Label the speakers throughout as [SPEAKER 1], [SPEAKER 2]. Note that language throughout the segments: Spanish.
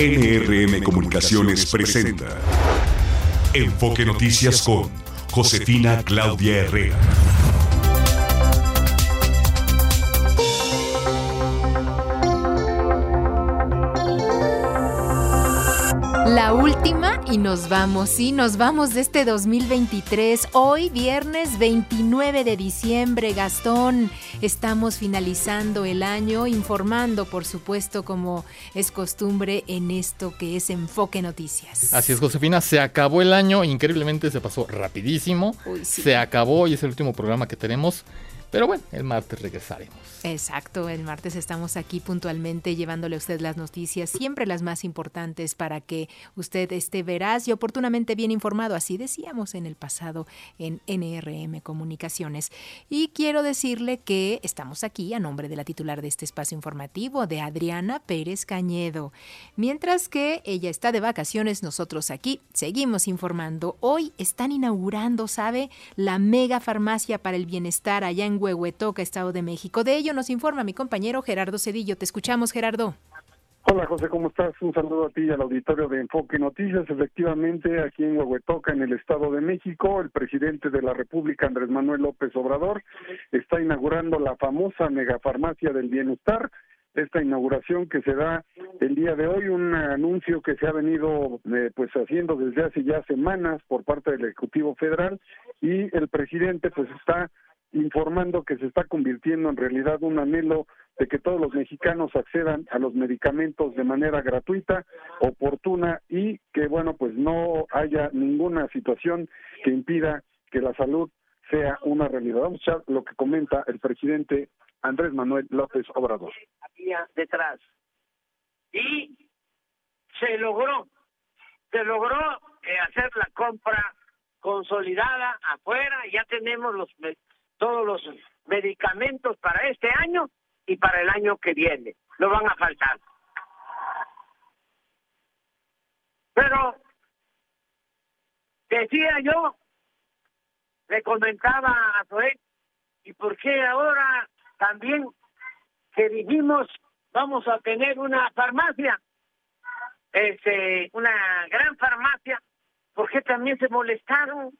[SPEAKER 1] NRM Comunicaciones presenta Enfoque Noticias con Josefina Claudia Herrera.
[SPEAKER 2] La última y nos vamos, sí, nos vamos de este 2023. Hoy, viernes 29 de diciembre, Gastón, estamos finalizando el año, informando, por supuesto, como es costumbre en esto que es Enfoque Noticias.
[SPEAKER 3] Así es, Josefina, se acabó el año, increíblemente se pasó rapidísimo. Se acabó y es el último programa que tenemos. Pero bueno, el martes regresaremos.
[SPEAKER 2] Exacto, el martes estamos aquí puntualmente llevándole a usted las noticias, siempre las más importantes para que usted esté veraz y oportunamente bien informado, así decíamos en el pasado en NRM Comunicaciones. Y quiero decirle que estamos aquí a nombre de la titular de este espacio informativo, de Adriana Pérez Cañedo. Mientras que ella está de vacaciones, nosotros aquí seguimos informando. Hoy están inaugurando, ¿sabe? La mega farmacia para el bienestar allá en Huehuetoca, Estado de México. De ello nos informa mi compañero Gerardo Cedillo. Te escuchamos, Gerardo.
[SPEAKER 4] Hola José, ¿cómo estás? Un saludo a ti y al auditorio de Enfoque Noticias. Efectivamente, aquí en Huehuetoca, en el Estado de México, el presidente de la República, Andrés Manuel López Obrador, está inaugurando la famosa megafarmacia del bienestar. Esta inauguración que se da el día de hoy, un anuncio que se ha venido eh, pues haciendo desde hace ya semanas por parte del Ejecutivo Federal y el presidente pues está informando que se está convirtiendo en realidad un anhelo de que todos los mexicanos accedan a los medicamentos de manera gratuita, oportuna y que bueno, pues no haya ninguna situación que impida que la salud sea una realidad. Vamos a ver lo que comenta el presidente Andrés Manuel López Obrador.
[SPEAKER 5] detrás. Y se logró, se logró eh, hacer la compra consolidada afuera, ya tenemos los todos los medicamentos para este año y para el año que viene. No van a faltar. Pero decía yo, le comentaba a Zoé, ¿y por qué ahora también que dijimos vamos a tener una farmacia, este, una gran farmacia, ¿por qué también se molestaron?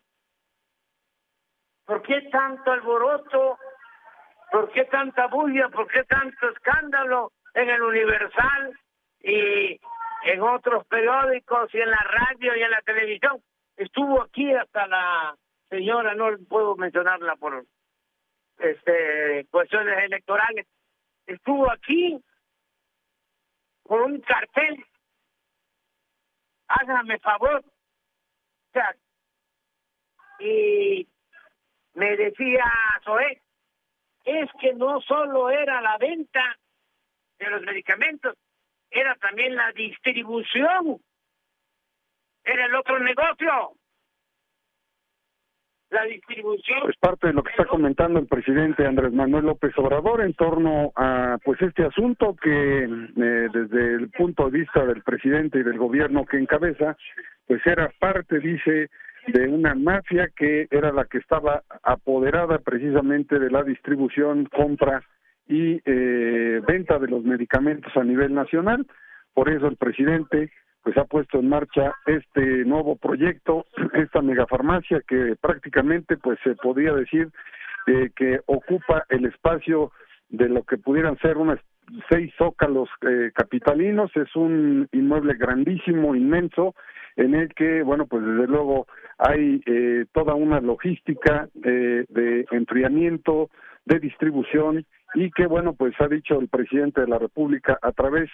[SPEAKER 5] ¿Por qué tanto alboroto? ¿Por qué tanta bulla? ¿Por qué tanto escándalo en el Universal y en otros periódicos y en la radio y en la televisión? Estuvo aquí hasta la señora, no puedo mencionarla por este cuestiones electorales, estuvo aquí con un cartel. Hágame favor. Y me decía Zoé, es que no solo era la venta de los medicamentos, era también la distribución, era el otro negocio. La distribución.
[SPEAKER 4] Es parte de lo que está comentando el presidente Andrés Manuel López Obrador en torno a pues este asunto que eh, desde el punto de vista del presidente y del gobierno que encabeza, pues era parte, dice, de una mafia que era la que estaba apoderada precisamente de la distribución, compra y eh, venta de los medicamentos a nivel nacional. Por eso el presidente pues ha puesto en marcha este nuevo proyecto, esta megafarmacia que prácticamente pues se podría decir eh, que ocupa el espacio de lo que pudieran ser unas seis zócalos eh, capitalinos, es un inmueble grandísimo, inmenso, en el que, bueno, pues desde luego hay eh, toda una logística eh, de enfriamiento, de distribución y que, bueno, pues ha dicho el presidente de la República a través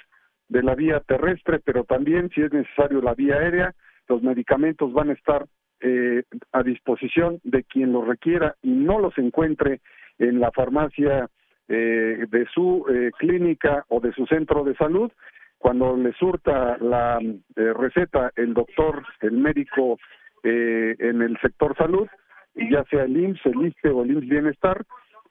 [SPEAKER 4] de la vía terrestre, pero también, si es necesario, la vía aérea, los medicamentos van a estar eh, a disposición de quien los requiera y no los encuentre en la farmacia eh, de su eh, clínica o de su centro de salud, cuando le surta la eh, receta el doctor, el médico eh, en el sector salud, ya sea el IMSS, el ISTE o el IMSS Bienestar,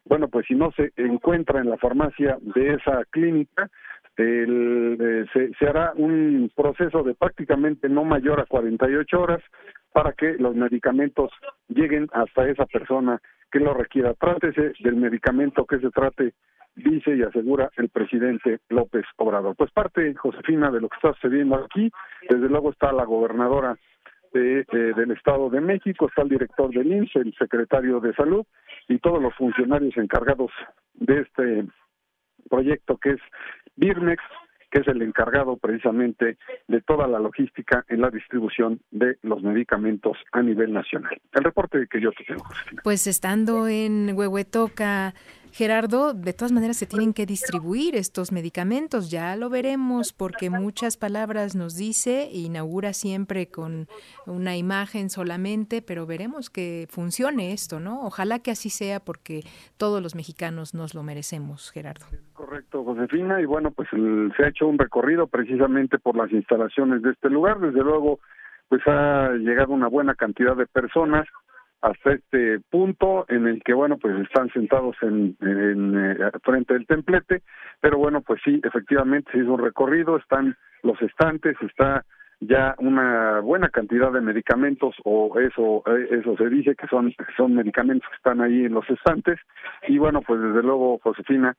[SPEAKER 4] bueno, pues si no se encuentra en la farmacia de esa clínica, el, eh, se, se, hará un proceso de prácticamente no mayor a 48 horas para que los medicamentos lleguen hasta esa persona que lo requiera. Trátese del medicamento que se trate dice y asegura el presidente López Obrador. Pues parte, Josefina, de lo que está sucediendo aquí, desde luego está la gobernadora de, del Estado de México, está el director del INSS, el secretario de Salud y todos los funcionarios encargados de este proyecto que es Birmex, que es el encargado precisamente de toda la logística en la distribución de los medicamentos a nivel nacional. El reporte que yo te tengo.
[SPEAKER 2] Pues estando en Huehuetoca, Gerardo, de todas maneras se tienen que distribuir estos medicamentos, ya lo veremos porque muchas palabras nos dice, inaugura siempre con una imagen solamente, pero veremos que funcione esto, ¿no? Ojalá que así sea porque todos los mexicanos nos lo merecemos, Gerardo.
[SPEAKER 4] Correcto, Josefina, y bueno, pues se ha hecho un recorrido precisamente por las instalaciones de este lugar, desde luego pues ha llegado una buena cantidad de personas, hasta este punto en el que bueno pues están sentados en, eh, frente del templete pero bueno pues sí efectivamente se hizo un recorrido están los estantes está ya una buena cantidad de medicamentos o eso eh, eso se dice que son son medicamentos que están ahí en los estantes y bueno pues desde luego Josefina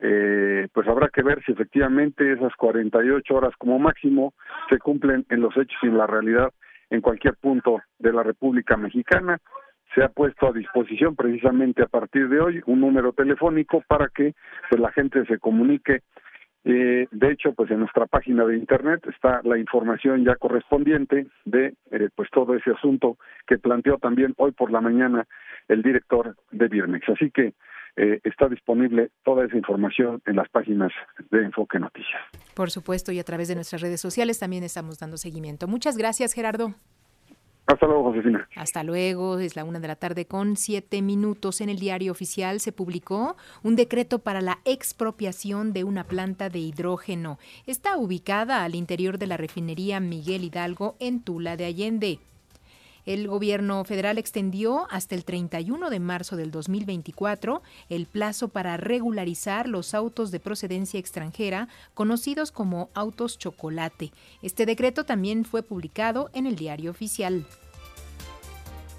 [SPEAKER 4] eh, pues habrá que ver si efectivamente esas 48 horas como máximo se cumplen en los hechos y en la realidad en cualquier punto de la República Mexicana se ha puesto a disposición precisamente a partir de hoy un número telefónico para que pues la gente se comunique eh, de hecho pues en nuestra página de internet está la información ya correspondiente de eh, pues todo ese asunto que planteó también hoy por la mañana el director de Birmex así que eh, está disponible toda esa información en las páginas de Enfoque Noticias.
[SPEAKER 2] Por supuesto, y a través de nuestras redes sociales también estamos dando seguimiento. Muchas gracias, Gerardo.
[SPEAKER 4] Hasta luego, Josefina.
[SPEAKER 2] Hasta luego, es la una de la tarde con siete minutos. En el diario oficial se publicó un decreto para la expropiación de una planta de hidrógeno. Está ubicada al interior de la refinería Miguel Hidalgo en Tula de Allende. El gobierno federal extendió hasta el 31 de marzo del 2024 el plazo para regularizar los autos de procedencia extranjera conocidos como autos chocolate. Este decreto también fue publicado en el diario oficial.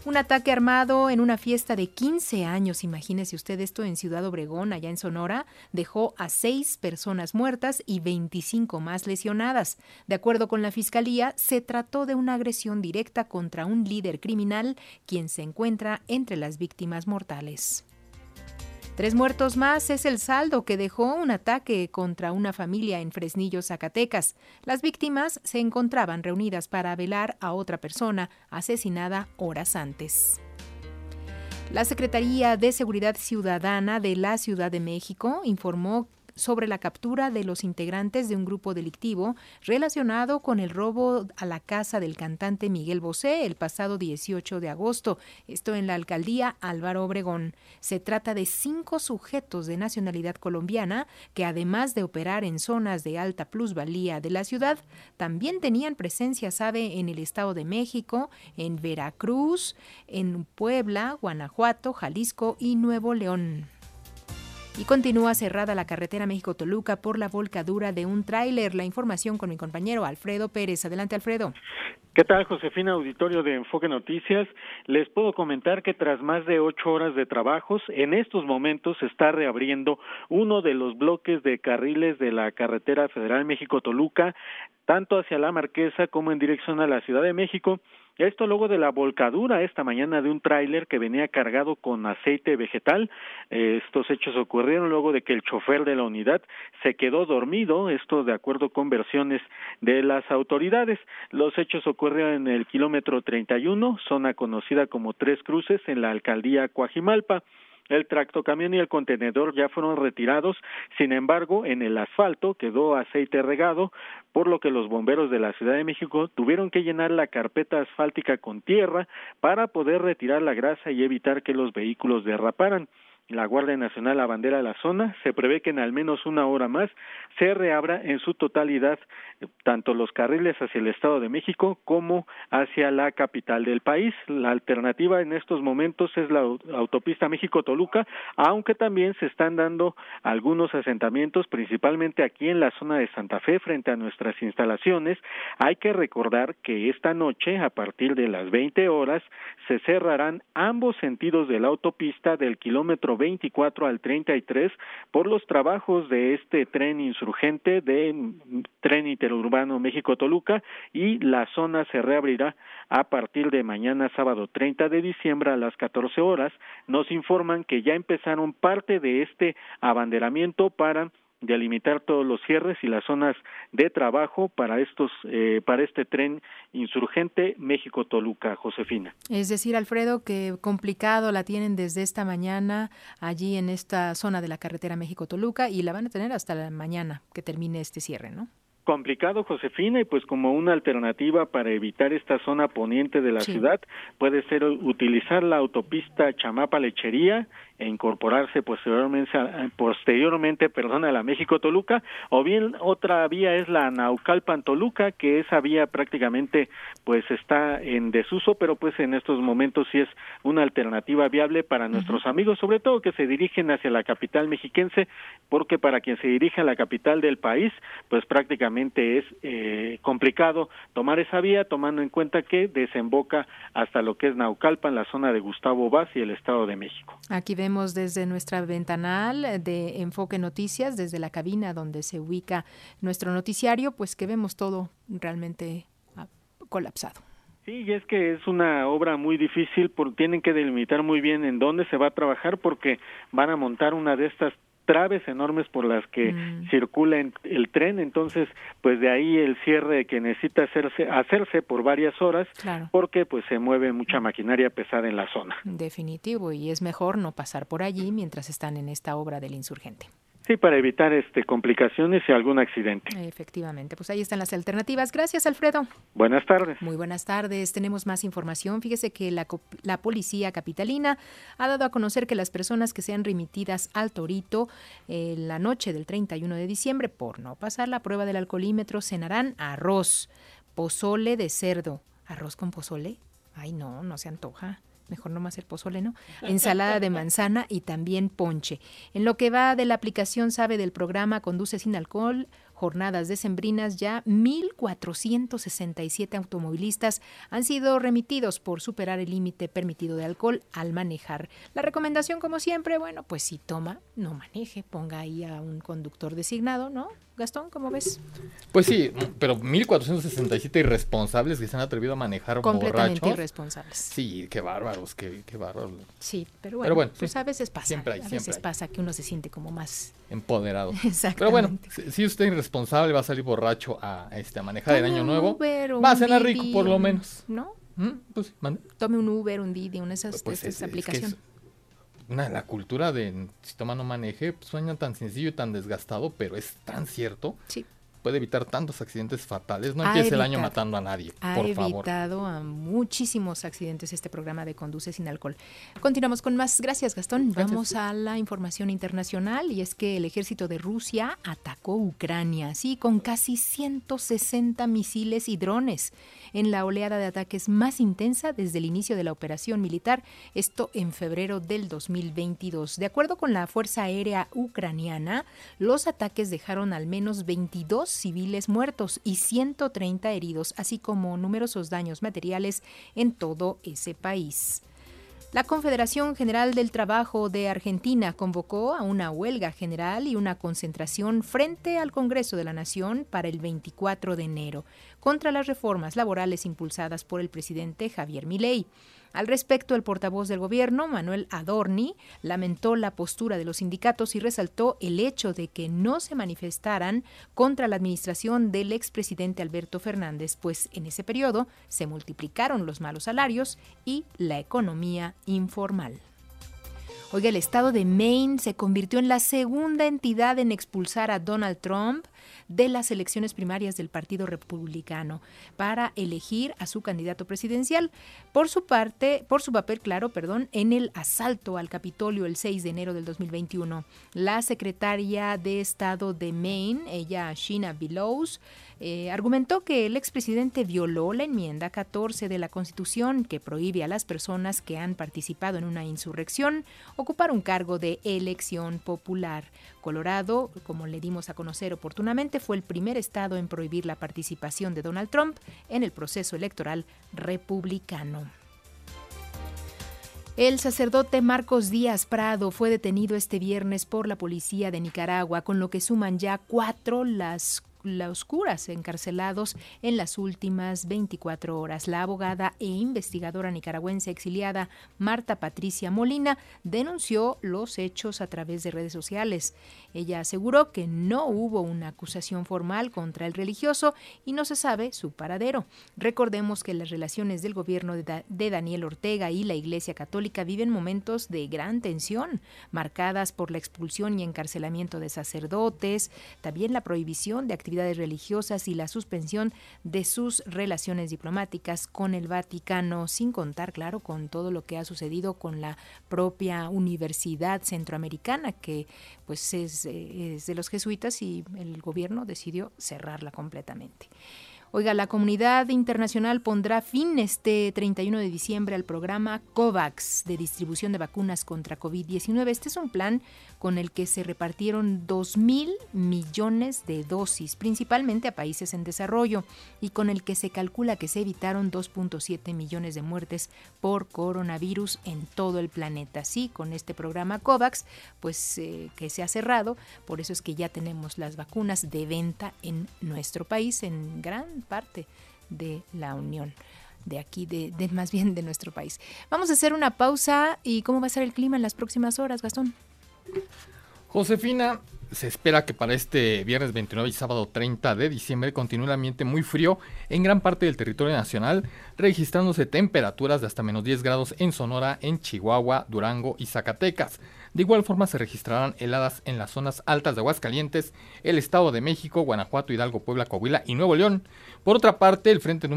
[SPEAKER 2] Un ataque armado en una fiesta de 15 años, imagínese usted esto en Ciudad Obregón, allá en Sonora, dejó a seis personas muertas y 25 más lesionadas. De acuerdo con la Fiscalía, se trató de una agresión directa contra un líder criminal, quien se encuentra entre las víctimas mortales. Tres muertos más es el saldo que dejó un ataque contra una familia en Fresnillo, Zacatecas. Las víctimas se encontraban reunidas para velar a otra persona asesinada horas antes. La Secretaría de Seguridad Ciudadana de la Ciudad de México informó sobre la captura de los integrantes de un grupo delictivo relacionado con el robo a la casa del cantante Miguel Bosé el pasado 18 de agosto, esto en la alcaldía Álvaro Obregón. Se trata de cinco sujetos de nacionalidad colombiana que además de operar en zonas de alta plusvalía de la ciudad, también tenían presencia, sabe, en el Estado de México, en Veracruz, en Puebla, Guanajuato, Jalisco y Nuevo León y continúa cerrada la carretera México-Toluca por la volcadura de un tráiler. La información con mi compañero Alfredo Pérez. Adelante, Alfredo.
[SPEAKER 6] ¿Qué tal, Josefina, auditorio de Enfoque Noticias? Les puedo comentar que tras más de ocho horas de trabajos, en estos momentos se está reabriendo uno de los bloques de carriles de la carretera federal México-Toluca, tanto hacia la Marquesa como en dirección a la Ciudad de México esto luego de la volcadura esta mañana de un tráiler que venía cargado con aceite vegetal. estos hechos ocurrieron luego de que el chofer de la unidad se quedó dormido, esto de acuerdo con versiones de las autoridades. Los hechos ocurrieron en el kilómetro 31, zona conocida como Tres Cruces, en la alcaldía Coajimalpa. El tractocamión y el contenedor ya fueron retirados, sin embargo, en el asfalto quedó aceite regado, por lo que los bomberos de la Ciudad de México tuvieron que llenar la carpeta asfáltica con tierra para poder retirar la grasa y evitar que los vehículos derraparan la Guardia Nacional abandera la zona. Se prevé que en al menos una hora más se reabra en su totalidad tanto los carriles hacia el Estado de México como hacia la capital del país. La alternativa en estos momentos es la autopista México-Toluca, aunque también se están dando algunos asentamientos, principalmente aquí en la zona de Santa Fe, frente a nuestras instalaciones. Hay que recordar que esta noche, a partir de las 20 horas, se cerrarán ambos sentidos de la autopista del kilómetro 24 al 33 por los trabajos de este tren insurgente de tren interurbano México-Toluca y la zona se reabrirá a partir de mañana sábado 30 de diciembre a las 14 horas. Nos informan que ya empezaron parte de este abanderamiento para delimitar todos los cierres y las zonas de trabajo para estos eh, para este tren insurgente México Toluca Josefina.
[SPEAKER 2] Es decir Alfredo que complicado la tienen desde esta mañana allí en esta zona de la carretera México Toluca y la van a tener hasta la mañana que termine este cierre no
[SPEAKER 6] complicado, Josefina, y pues como una alternativa para evitar esta zona poniente de la ciudad puede ser utilizar la autopista Chamapa-Lechería e incorporarse posteriormente, posteriormente perdón, a la México-Toluca, o bien otra vía es la Naucalpan-Toluca, que esa vía prácticamente pues está en desuso, pero pues en estos momentos sí es una alternativa viable para nuestros amigos, sobre todo que se dirigen hacia la capital mexiquense, porque para quien se dirige a la capital del país, pues prácticamente es eh, complicado tomar esa vía, tomando en cuenta que desemboca hasta lo que es Naucalpan, la zona de Gustavo Vaz y el Estado de México.
[SPEAKER 2] Aquí desde nuestra ventanal de Enfoque Noticias, desde la cabina donde se ubica nuestro noticiario, pues que vemos todo realmente ah, colapsado.
[SPEAKER 6] Sí, y es que es una obra muy difícil, porque tienen que delimitar muy bien en dónde se va a trabajar porque van a montar una de estas traves enormes por las que mm. circula el tren, entonces pues de ahí el cierre que necesita hacerse hacerse por varias horas porque pues se mueve mucha maquinaria pesada en la zona.
[SPEAKER 2] Definitivo y es mejor no pasar por allí mientras están en esta obra del insurgente.
[SPEAKER 6] Sí, para evitar este complicaciones y algún accidente.
[SPEAKER 2] Efectivamente, pues ahí están las alternativas. Gracias, Alfredo.
[SPEAKER 6] Buenas tardes.
[SPEAKER 2] Muy buenas tardes. Tenemos más información. Fíjese que la, la policía capitalina ha dado a conocer que las personas que sean remitidas al Torito en la noche del 31 de diciembre por no pasar la prueba del alcoholímetro cenarán arroz, pozole de cerdo. ¿Arroz con pozole? Ay, no, no se antoja mejor no más el pozole, ¿no? Ensalada de manzana y también ponche. En lo que va de la aplicación sabe del programa Conduce sin alcohol, jornadas decembrinas ya 1.467 automovilistas han sido remitidos por superar el límite permitido de alcohol al manejar. La recomendación, como siempre, bueno, pues si toma, no maneje, ponga ahí a un conductor designado, ¿no? Gastón, ¿cómo ves?
[SPEAKER 3] Pues sí, pero 1467 irresponsables que se han atrevido a manejar
[SPEAKER 2] Completamente irresponsables.
[SPEAKER 3] Sí, qué bárbaros, qué, qué bárbaros.
[SPEAKER 2] Sí, pero bueno, pues a veces pasa. Siempre hay, a veces pasa que uno se siente como más
[SPEAKER 3] empoderado. Exactamente. Pero bueno, si, usted es irresponsable va a salir borracho a este a manejar el año nuevo, va a cenar rico por lo menos.
[SPEAKER 2] ¿No? ¿Mm? Pues, Tome un Uber, un Didi, una de esas, pues, aplicaciones
[SPEAKER 3] una, la cultura de si toma no maneje pues, suena tan sencillo y tan desgastado, pero es tan cierto. Sí puede evitar tantos accidentes fatales. No empiece el año matando a nadie,
[SPEAKER 2] ha
[SPEAKER 3] por favor.
[SPEAKER 2] Ha evitado a muchísimos accidentes este programa de Conduce sin alcohol. Continuamos con más. Gracias, Gastón. Vamos a la información internacional y es que el ejército de Rusia atacó Ucrania, sí, con casi 160 misiles y drones en la oleada de ataques más intensa desde el inicio de la operación militar, esto en febrero del 2022. De acuerdo con la Fuerza Aérea Ucraniana, los ataques dejaron al menos 22 civiles muertos y 130 heridos, así como numerosos daños materiales en todo ese país. La Confederación General del Trabajo de Argentina convocó a una huelga general y una concentración frente al Congreso de la Nación para el 24 de enero contra las reformas laborales impulsadas por el presidente Javier Milei. Al respecto, el portavoz del gobierno, Manuel Adorni, lamentó la postura de los sindicatos y resaltó el hecho de que no se manifestaran contra la administración del expresidente Alberto Fernández, pues en ese periodo se multiplicaron los malos salarios y la economía informal. Oiga, el estado de Maine se convirtió en la segunda entidad en expulsar a Donald Trump de las elecciones primarias del Partido Republicano para elegir a su candidato presidencial. Por su parte, por su papel, claro, perdón, en el asalto al Capitolio el 6 de enero del 2021. La secretaria de Estado de Maine, ella Sheena Billows, eh, argumentó que el expresidente violó la enmienda 14 de la Constitución que prohíbe a las personas que han participado en una insurrección ocupar un cargo de elección popular. Colorado, como le dimos a conocer oportunamente, fue el primer estado en prohibir la participación de Donald Trump en el proceso electoral republicano. El sacerdote Marcos Díaz Prado fue detenido este viernes por la policía de Nicaragua, con lo que suman ya cuatro las los curas encarcelados en las últimas 24 horas. La abogada e investigadora nicaragüense exiliada Marta Patricia Molina denunció los hechos a través de redes sociales. Ella aseguró que no hubo una acusación formal contra el religioso y no se sabe su paradero. Recordemos que las relaciones del gobierno de, Daniel Ortega y la Iglesia Católica viven momentos de gran tensión, marcadas por la expulsión y encarcelamiento de sacerdotes, también la prohibición de actividades religiosas y la suspensión de sus relaciones diplomáticas con el Vaticano, sin contar, claro, con todo lo que ha sucedido con la propia Universidad Centroamericana, que pues es, es de los jesuitas y el gobierno decidió cerrarla completamente. Oiga, la comunidad internacional pondrá fin este 31 de diciembre al programa COVAX de distribución de vacunas contra COVID-19. Este es un plan con el que se repartieron 2 mil millones de dosis, principalmente a países en desarrollo, y con el que se calcula que se evitaron 2.7 millones de muertes por coronavirus en todo el planeta. Sí, con este programa COVAX, pues eh, que se ha cerrado, por eso es que ya tenemos las vacunas de venta en nuestro país, en gran parte de la Unión de aquí, de, más bien de nuestro país. Vamos a hacer una pausa y cómo va a ser el clima en las próximas horas, Gastón.
[SPEAKER 3] Josefina, se espera que para este viernes 29 y sábado 30 de diciembre continúe el ambiente muy frío en gran parte del territorio nacional, registrándose temperaturas de hasta menos 10 grados en Sonora, en Chihuahua, Durango y Zacatecas. De igual forma se registrarán heladas en las zonas altas de Aguascalientes, el Estado de México, Guanajuato, Hidalgo, Puebla, Coahuila y Nuevo León. Por otra parte, el frente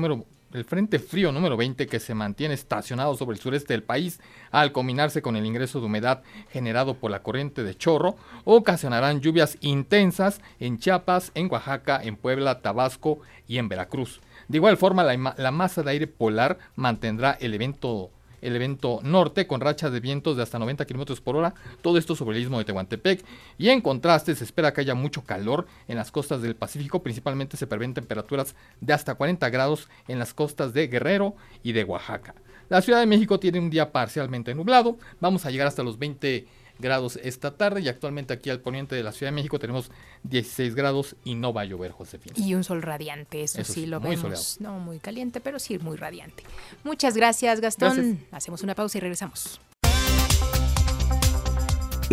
[SPEAKER 3] Frío número 20 que se mantiene estacionado sobre el sureste del país al combinarse con el ingreso de humedad generado por la corriente de chorro, ocasionarán lluvias intensas en Chiapas, en Oaxaca, en Puebla, Tabasco y en Veracruz. De igual forma, la masa de aire polar mantendrá el evento el evento norte con rachas de vientos de hasta 90 kilómetros por hora, todo esto sobre el istmo de Tehuantepec. Y en contraste, se espera que haya mucho calor en las costas del Pacífico, principalmente se prevén temperaturas de hasta 40 grados en las costas de Guerrero y de Oaxaca. La Ciudad de México tiene un día parcialmente nublado, vamos a llegar hasta los 20 grados esta tarde y actualmente aquí al poniente de la Ciudad de México tenemos 16 grados y no va a llover, Josefina.
[SPEAKER 2] Y un sol radiante, eso, sí, lo vemos. No muy caliente, pero sí muy radiante. Muchas gracias, Gastón. Hacemos una pausa y regresamos.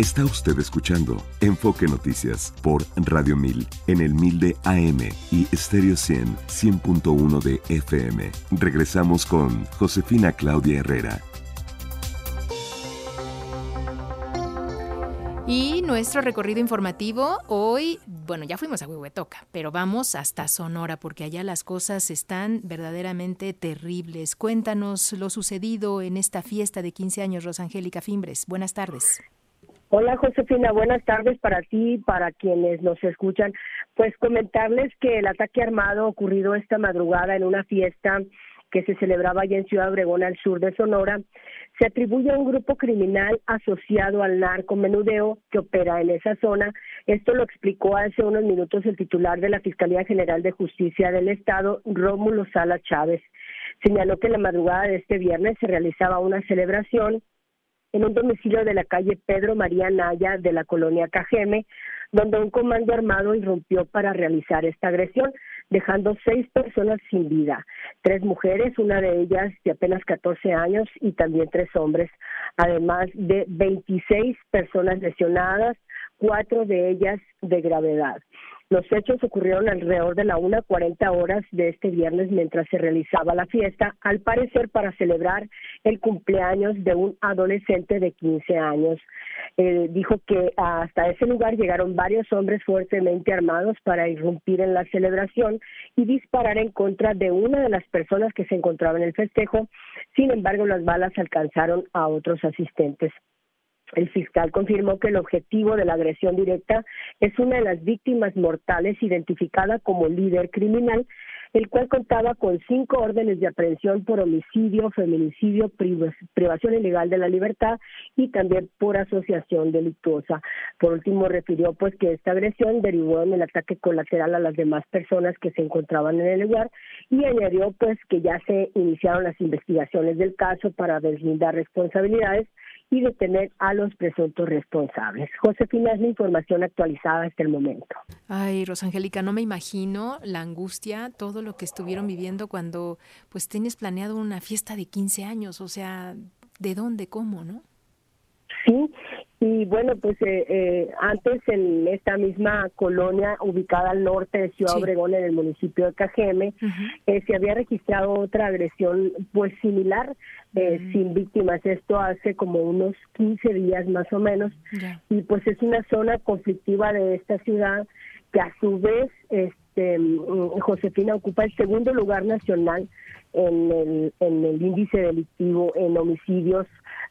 [SPEAKER 1] Está usted escuchando Enfoque Noticias por Radio 1000 en el 1000 de AM y Stereo 100 100.1 de FM. Regresamos con Josefina Claudia Herrera.
[SPEAKER 2] Y nuestro recorrido informativo hoy, bueno, ya fuimos a Huehuetoca, pero vamos hasta Sonora porque allá las cosas están verdaderamente terribles. Cuéntanos lo sucedido en esta fiesta de 15 años, Rosangélica Fimbres. Buenas tardes.
[SPEAKER 7] Hola Josefina, buenas tardes para ti para quienes nos escuchan. Pues comentarles que el ataque armado ocurrido esta madrugada en una fiesta que se celebraba allá en Ciudad Obregón, al sur de Sonora, se atribuye a un grupo criminal asociado al narcomenudeo que opera en esa zona. Esto lo explicó hace unos minutos el titular de la Fiscalía General de Justicia del Estado, Rómulo Sala Chávez. Señaló que la madrugada de este viernes se realizaba una celebración en un domicilio de la calle Pedro María Naya de la colonia Cajeme, donde un comando armado irrumpió para realizar esta agresión dejando seis personas sin vida, tres mujeres, una de ellas de apenas 14 años y también tres hombres, además de 26 personas lesionadas, cuatro de ellas de gravedad. Los hechos ocurrieron alrededor de la 1.40 horas de este viernes mientras se realizaba la fiesta, al parecer para celebrar el cumpleaños de un adolescente de 15 años. Eh, dijo que hasta ese lugar llegaron varios hombres fuertemente armados para irrumpir en la celebración y disparar en contra de una de las personas que se encontraba en el festejo. Sin embargo, las balas alcanzaron a otros asistentes. El fiscal confirmó que el objetivo de la agresión directa es una de las víctimas mortales identificada como líder criminal el cual contaba con cinco órdenes de aprehensión por homicidio, feminicidio, privación ilegal de la libertad y también por asociación delictuosa. Por último, refirió pues que esta agresión derivó en el ataque colateral a las demás personas que se encontraban en el lugar y añadió pues que ya se iniciaron las investigaciones del caso para deslindar responsabilidades y detener a los presuntos responsables. Josefina, es la información actualizada hasta el momento.
[SPEAKER 2] Ay, Rosangélica, no me imagino la angustia, todo lo que estuvieron viviendo cuando pues tienes planeado una fiesta de 15 años, o sea, ¿de dónde, cómo, no?
[SPEAKER 7] Sí, y bueno, pues eh, eh, antes en esta misma colonia ubicada al norte de Ciudad Obregón, en el municipio de Cajeme, eh, se había registrado otra agresión pues similar, mm. sin víctimas. Esto hace como unos 15 días más o menos. Y pues es una zona conflictiva de esta ciudad que a su vez, este, mm, Josefina ocupa el segundo lugar nacional en el, en el índice delictivo en homicidios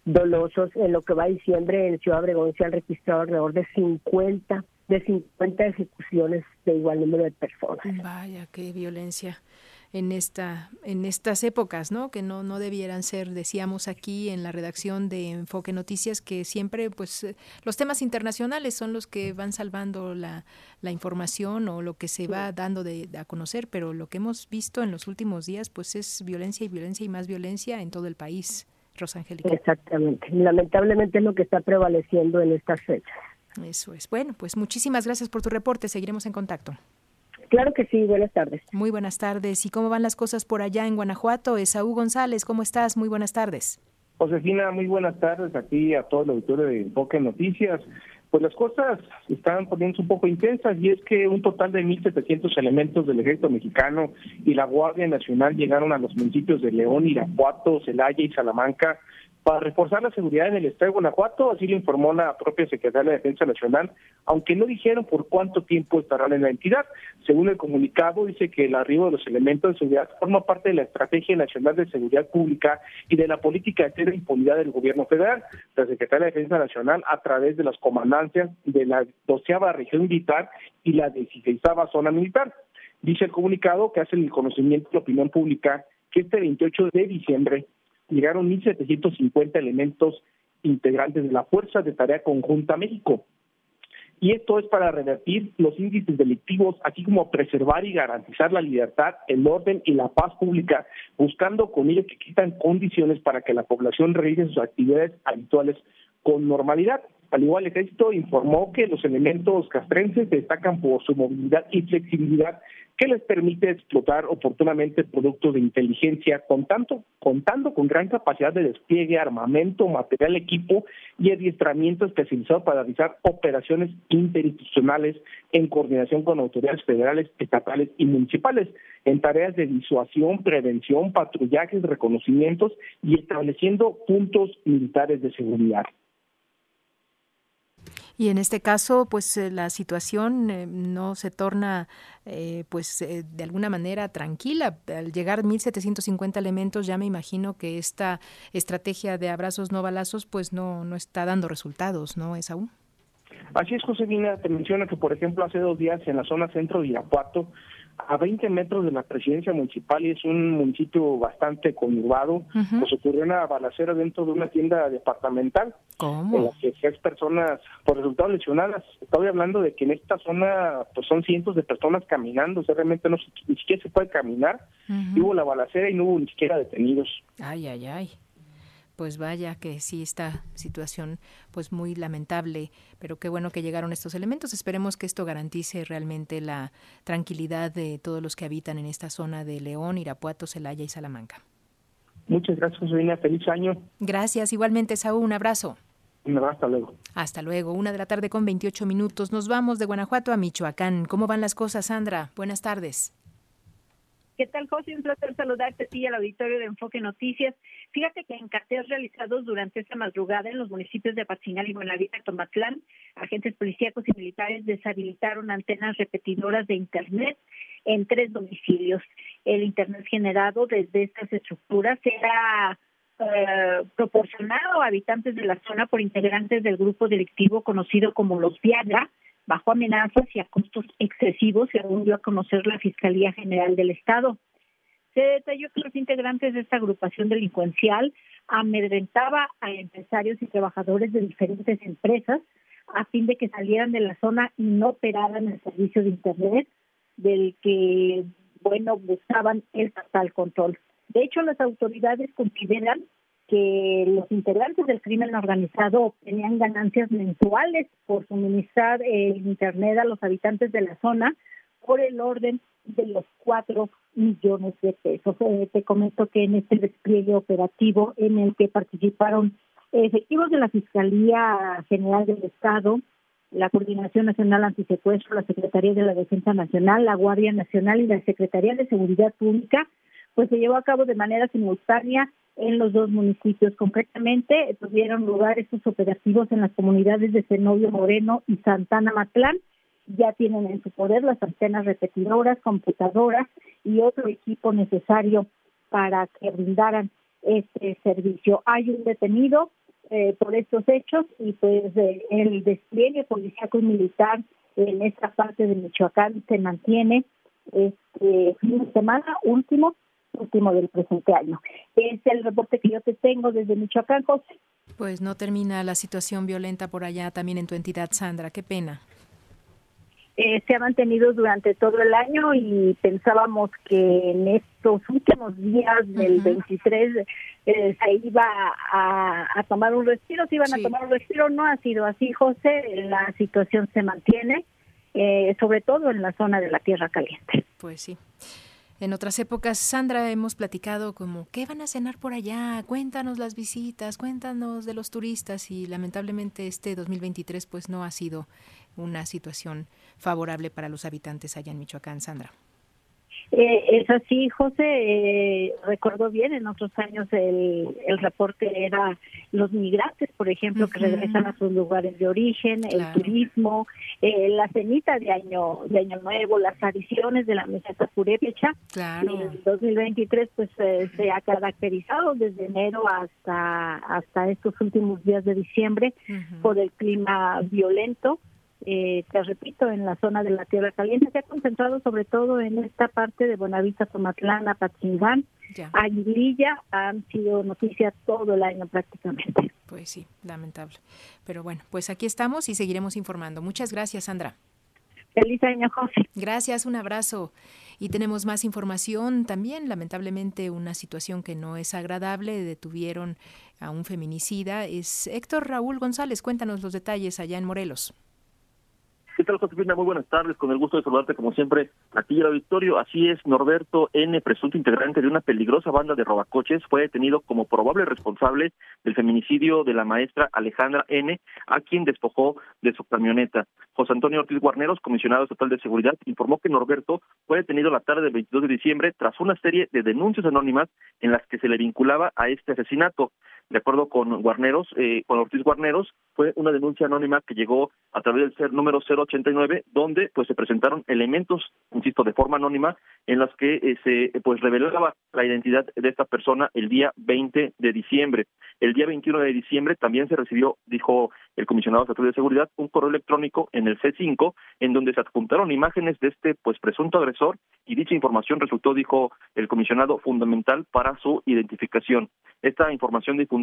[SPEAKER 7] dolosos. En lo que va a diciembre en Ciudad Obregón se han registrado alrededor de 50 de 50 ejecuciones de igual número de personas.
[SPEAKER 2] Vaya, qué violencia en esta en estas épocas, ¿no? Que no no debieran ser, decíamos aquí en la redacción de Enfoque Noticias que siempre pues eh, los temas internacionales son los que van salvando la, la información o lo que se va dando de, a conocer, pero lo que hemos visto en los últimos días pues es violencia y violencia y más violencia en todo el país. Rosangélica.
[SPEAKER 7] Exactamente. Lamentablemente es lo que está prevaleciendo en estas fechas.
[SPEAKER 2] Eso es. Bueno, pues muchísimas gracias por tu reporte. Seguiremos en contacto.
[SPEAKER 7] Claro que sí, buenas tardes.
[SPEAKER 2] Muy buenas tardes. ¿Y cómo van las cosas por allá en Guanajuato? Esaú González, ¿cómo estás? Muy buenas tardes.
[SPEAKER 8] Josefina, muy buenas tardes aquí a todo el auditorio de Enfoque Noticias. Pues las cosas están poniéndose un poco intensas y es que un total de 1.700 elementos del ejército mexicano y la Guardia Nacional llegaron a los municipios de León, Irapuato, Celaya y Salamanca para reforzar la seguridad en el estado de Guanajuato, así lo informó la propia Secretaría de Defensa Nacional, aunque no dijeron por cuánto tiempo estarán en la entidad. Según el comunicado, dice que el arribo de los elementos de seguridad forma parte de la Estrategia Nacional de Seguridad Pública y de la política de cero impunidad del gobierno federal. La Secretaría de Defensa Nacional, a través de las comandancias de la doceava región militar y la dieciséisava zona militar. Dice el comunicado que hace el conocimiento de la opinión pública que este 28 de diciembre llegaron 1.750 elementos integrantes de la Fuerza de Tarea Conjunta México. Y esto es para revertir los índices delictivos, así como preservar y garantizar la libertad, el orden y la paz pública, buscando con ello que quitan condiciones para que la población realice sus actividades habituales con normalidad. Al igual, el ejército informó que los elementos castrenses destacan por su movilidad y flexibilidad que les permite explotar oportunamente productos de inteligencia, contando, contando con gran capacidad de despliegue, armamento, material, equipo y adiestramiento especializado para realizar operaciones interinstitucionales en coordinación con autoridades federales, estatales y municipales, en tareas de disuasión, prevención, patrullajes, reconocimientos y estableciendo puntos militares de seguridad.
[SPEAKER 2] Y en este caso, pues eh, la situación eh, no se torna, eh, pues de alguna manera tranquila. Al llegar 1.750 elementos, ya me imagino que esta estrategia de abrazos no balazos, pues no no está dando resultados, ¿no, es aún?
[SPEAKER 8] Así es, Josefina, te menciona que, por ejemplo, hace dos días en la zona centro de Irapuato a 20 metros de la presidencia municipal y es un municipio bastante conurbado, pues ocurrió una balacera dentro de una tienda departamental.
[SPEAKER 2] ¿Cómo?
[SPEAKER 8] En la que seis personas, por resultados lesionadas. Estoy hablando de que en esta zona pues son cientos de personas caminando, o sea, realmente no ni siquiera se puede caminar. hubo la balacera y no hubo ni siquiera detenidos.
[SPEAKER 2] Ay, ay, ay pues vaya que sí esta situación pues muy lamentable, pero qué bueno que llegaron estos elementos. Esperemos que esto garantice realmente la tranquilidad de todos los que habitan en esta zona de León, Irapuato, Celaya y Salamanca.
[SPEAKER 8] Muchas gracias, Josefina. Feliz año.
[SPEAKER 2] Gracias. Igualmente, Saúl, un abrazo.
[SPEAKER 8] Un abrazo, hasta luego.
[SPEAKER 2] Hasta luego. Una de la tarde con 28 minutos. Nos vamos de Guanajuato a Michoacán. ¿Cómo van las cosas, Sandra? Buenas tardes.
[SPEAKER 9] ¿Qué tal, José? Un placer saludarte a ti y al auditorio de Enfoque Noticias. Fíjate que en cateos realizados durante esta madrugada en los municipios de Apatzingán y Buenavista, Tomatlán, agentes policíacos y militares deshabilitaron antenas repetidoras de Internet en tres domicilios. El Internet generado desde estas estructuras era eh, proporcionado a habitantes de la zona por integrantes del grupo delictivo conocido como los Viagra, bajo amenazas y a costos excesivos, según dio a conocer la Fiscalía General del Estado. Se detalló que los integrantes de esta agrupación delincuencial amedrentaba a empresarios y trabajadores de diferentes empresas a fin de que salieran de la zona y no operaran el servicio de Internet del que, bueno, buscaban el total control. De hecho, las autoridades consideran que los integrantes del crimen organizado tenían ganancias mensuales por suministrar el Internet a los habitantes de la zona por el orden de los cuatro millones de pesos. Eh, te comento que en este despliegue operativo en el que participaron efectivos de la Fiscalía General del Estado, la Coordinación Nacional Antisecuestro, la Secretaría de la Defensa Nacional, la Guardia Nacional y la Secretaría de Seguridad Pública, pues se llevó a cabo de manera simultánea en los dos municipios. Concretamente, tuvieron lugar estos operativos en las comunidades de Zenobio Moreno y Santana Matlán. Ya tienen en su poder las antenas repetidoras, computadoras y otro equipo necesario para que brindaran este servicio. Hay un detenido eh, por estos hechos y pues eh, el despliegue policiaco y militar en esta parte de Michoacán se mantiene este fin de semana último último del presente año. Es el reporte que yo te tengo desde Michoacán, José.
[SPEAKER 2] Pues no termina la situación violenta por allá también en tu entidad, Sandra. Qué pena.
[SPEAKER 9] Eh, se ha mantenido durante todo el año y pensábamos que en estos últimos días del 23 eh, se iba a, tomar un respiro, se iban a tomar un respiro, no ha sido así, José, la situación se mantiene, eh, sobre todo en la zona de la Tierra Caliente.
[SPEAKER 2] Pues sí. En otras épocas, Sandra, hemos platicado como, ¿qué van a cenar por allá? Cuéntanos las visitas, cuéntanos de los turistas y lamentablemente este 2023 pues no ha sido una situación favorable para los habitantes allá en Michoacán, Sandra.
[SPEAKER 9] Eh, es así, José. Eh, recuerdo bien, en otros años el, el reporte era los migrantes, por ejemplo, que regresan a sus lugares de origen, el turismo, eh, la cenita de año de año nuevo, las tradiciones de la meseta purépecha.
[SPEAKER 2] Claro.
[SPEAKER 9] En 2023 pues eh, se ha caracterizado desde enero hasta hasta estos últimos días de diciembre por el clima violento eh, te repito, en la zona de la Tierra Caliente, se ha concentrado sobre todo en esta parte de Buenavista, Tomatlán, Apatzingán, Aguililla, han sido noticias todo el año prácticamente.
[SPEAKER 2] Pues sí, lamentable. Pero bueno, pues aquí estamos y seguiremos informando. Muchas gracias, Sandra.
[SPEAKER 9] Feliz año, José.
[SPEAKER 2] Gracias, un abrazo. Y tenemos más información también, lamentablemente una situación que no es agradable, detuvieron a un feminicida. Es Héctor Raúl González, cuéntanos los detalles allá en Morelos.
[SPEAKER 10] ¿Qué tal, Josefina? Muy buenas tardes. Con el gusto de saludarte, como siempre, aquí en el auditorio. Así es, Norberto N., presunto integrante de una peligrosa banda de robacoches, fue detenido como probable responsable del feminicidio de la maestra Alejandra N., a quien despojó de su camioneta. José Antonio Ortiz Guarneros, comisionado estatal de seguridad, informó que Norberto fue detenido la tarde del 22 de diciembre tras una serie de denuncias anónimas en las que se le vinculaba a este asesinato de acuerdo con Guarneros, eh, con Ortiz Guarneros, fue una denuncia anónima que llegó a través del ser número 089, donde pues se presentaron elementos, insisto, de forma anónima, en las que eh, se pues revelaba la identidad de esta persona el día 20 de diciembre. El día 21 de diciembre también se recibió, dijo el comisionado de seguridad, un correo electrónico en el C5 en donde se adjuntaron imágenes de este pues presunto agresor y dicha información resultó, dijo el comisionado, fundamental para su identificación. Esta información difundida,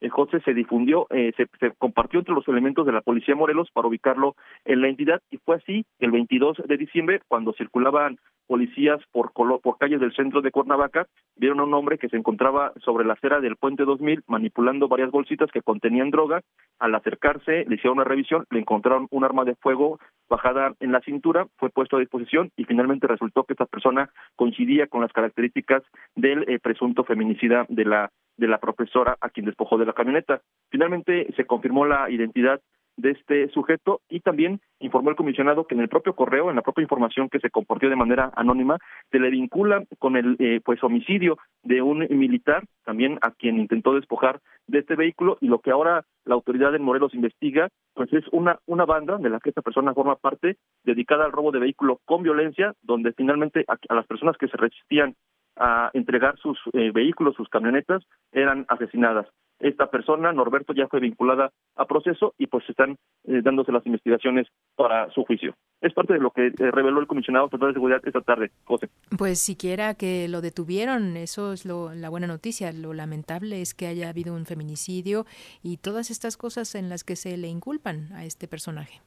[SPEAKER 10] eh, José, se difundió, eh, se, compartió entre los elementos de la Policía Morelos para ubicarlo en la entidad y fue así el 22 de diciembre cuando circulaban policías por, por calles del centro de Cuernavaca vieron a un hombre que se encontraba sobre la acera del puente 2000 manipulando varias bolsitas que contenían droga. Al acercarse, le hicieron una revisión, le encontraron un arma de fuego bajada en la cintura, fue puesto a disposición y finalmente resultó que esta persona coincidía con las características del eh, presunto feminicida de la de la profesora a quien despojó de la camioneta. Finalmente se confirmó la identidad de este sujeto y también informó el comisionado que en el propio correo, en la propia información que se compartió de manera anónima, se le vincula con el eh, pues homicidio de un militar, también a quien intentó despojar de este vehículo y lo que ahora la autoridad en Morelos investiga, pues es una una banda de la que esta persona forma parte dedicada al robo de vehículo con violencia, donde finalmente a, las personas que se resistían a entregar sus eh, vehículos, sus camionetas, eran asesinadas. Esta persona, Norberto, ya fue vinculada a proceso y pues están eh, dándose las investigaciones para su juicio. Es parte de lo que eh, reveló el comisionado estatal de seguridad esta tarde, José.
[SPEAKER 2] Pues siquiera que lo detuvieron, eso es lo, la buena noticia. Lo lamentable es que haya habido un feminicidio y todas estas cosas en las que se le inculpan a este personaje.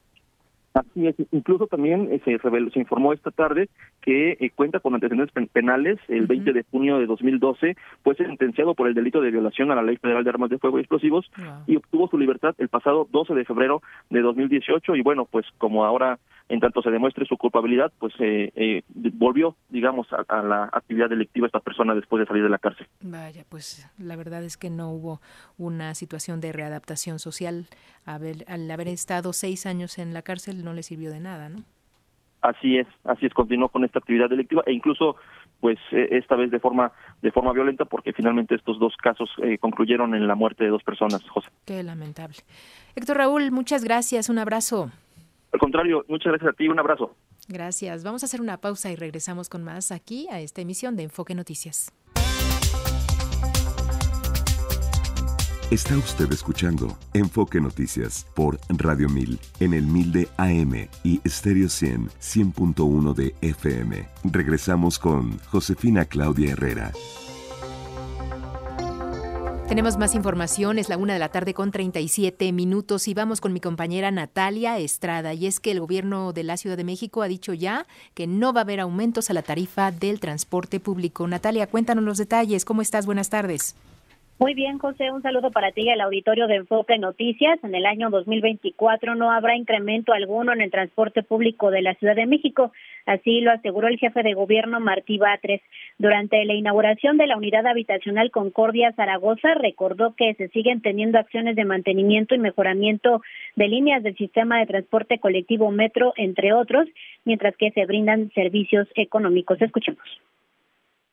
[SPEAKER 10] Así es, incluso también eh, se, reveló, se informó esta tarde que eh, cuenta con antecedentes penales. El 20 de junio de 2012 fue sentenciado por el delito de violación a la Ley Federal de Armas de Fuego y Explosivos y obtuvo su libertad el pasado 12 de febrero de 2018. Y bueno, pues como ahora en tanto se demuestre su culpabilidad, pues eh, eh, volvió, digamos, a, la actividad delictiva esta persona después de salir de la cárcel.
[SPEAKER 2] Vaya, pues la verdad es que no hubo una situación de readaptación social. al haber estado seis años en la cárcel no le sirvió de nada, ¿no?
[SPEAKER 10] Así es, así es, continuó con esta actividad delictiva e incluso, pues eh, esta vez de forma de forma violenta, porque finalmente estos dos casos concluyeron en la muerte de dos personas, José.
[SPEAKER 2] Qué lamentable. Héctor Raúl, muchas gracias, un abrazo.
[SPEAKER 10] Al contrario, muchas gracias a ti, un abrazo.
[SPEAKER 2] Gracias. Vamos a hacer una pausa y regresamos con más aquí a esta emisión de Enfoque Noticias.
[SPEAKER 1] Está usted escuchando Enfoque Noticias por Radio 1000 en el 1000 de AM y Stereo 100 100.1 de FM. Regresamos con Josefina Claudia Herrera.
[SPEAKER 2] Tenemos más información, es la una de la tarde con 37 minutos y vamos con mi compañera Natalia Estrada. Y es que el gobierno de la Ciudad de México ha dicho ya que no va a haber aumentos a la tarifa del transporte público. Natalia, cuéntanos los detalles. ¿Cómo estás? Buenas tardes.
[SPEAKER 11] Muy bien, José, un saludo para ti y al auditorio de Enfoque Noticias. En el año 2024 no habrá incremento alguno en el transporte público de la Ciudad de México. Así lo aseguró el jefe de gobierno Martí Batres. Durante la inauguración de la unidad habitacional Concordia Zaragoza, recordó que se siguen teniendo acciones de mantenimiento y mejoramiento de líneas del sistema de transporte colectivo Metro, entre otros, mientras que se brindan servicios económicos. Escuchemos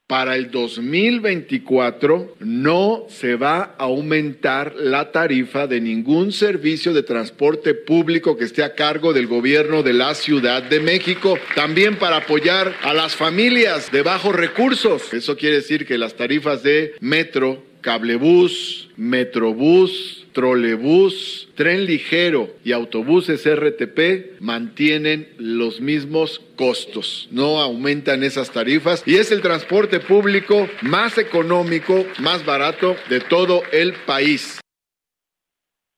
[SPEAKER 12] para el 2024 no se va a aumentar la tarifa de ningún servicio de transporte público que esté a cargo del gobierno de la Ciudad de México. También para apoyar a las familias de bajos recursos. Eso quiere decir que las tarifas de metro, cablebús, metrobús, trolebús, tren ligero y autobuses RTP mantienen los mismos costos, no aumentan esas tarifas y es el transporte público más económico, más barato de todo el país.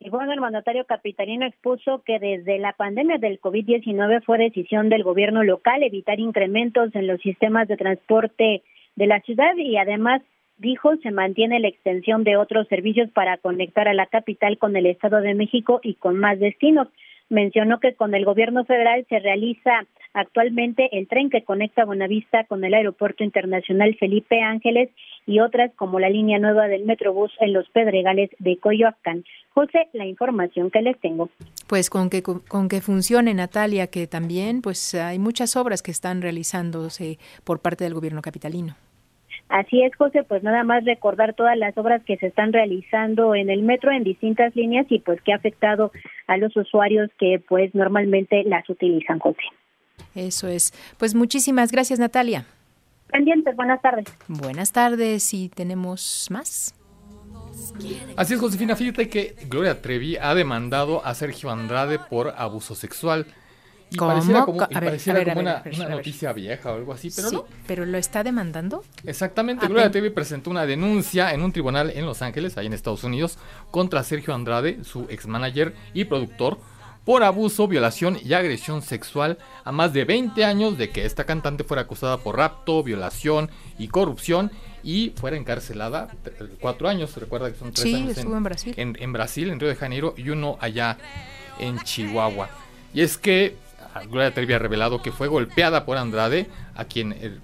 [SPEAKER 11] Bueno, el mandatario capitalino expuso que desde la pandemia del COVID-19 fue decisión del gobierno local evitar incrementos en los sistemas de transporte de la ciudad y además dijo se mantiene la extensión de otros servicios para conectar a la capital con el Estado de México y con más destinos. Mencionó que con el gobierno federal se realiza actualmente el tren que conecta Buenavista con el Aeropuerto Internacional Felipe Ángeles y otras como la línea nueva del Metrobús en los Pedregales de Coyoacán. José, la información que les tengo.
[SPEAKER 2] Pues con que con que funcione Natalia, que también pues hay muchas obras que están realizándose por parte del gobierno capitalino.
[SPEAKER 11] Así es, José, pues nada más recordar todas las obras que se están realizando en el metro en distintas líneas y pues que ha afectado a los usuarios que pues normalmente las utilizan, José.
[SPEAKER 2] Eso es. Pues muchísimas gracias, Natalia.
[SPEAKER 11] Pendientes, buenas tardes.
[SPEAKER 2] Buenas tardes y tenemos más.
[SPEAKER 3] Así es, Josefina, fíjate que Gloria Trevi ha demandado a Sergio Andrade por abuso sexual. Y pareciera como, una, noticia vieja o algo así, pero no.
[SPEAKER 2] ¿Pero lo está demandando?
[SPEAKER 3] Exactamente. Gloria TV presentó una denuncia en un tribunal en Los Ángeles, ahí en Estados Unidos, contra Sergio Andrade, su ex manager y productor, por abuso, violación y agresión sexual a más de 20 años de que esta cantante fuera acusada por rapto, violación y corrupción y fuera encarcelada cuatro años. Recuerda que son tres años
[SPEAKER 2] en, Brasil.
[SPEAKER 3] en Brasil, en Río de Janeiro, y uno allá en Chihuahua. Y es que Gloria Trevi ha revelado que fue golpeada por Andrade, a quien eh,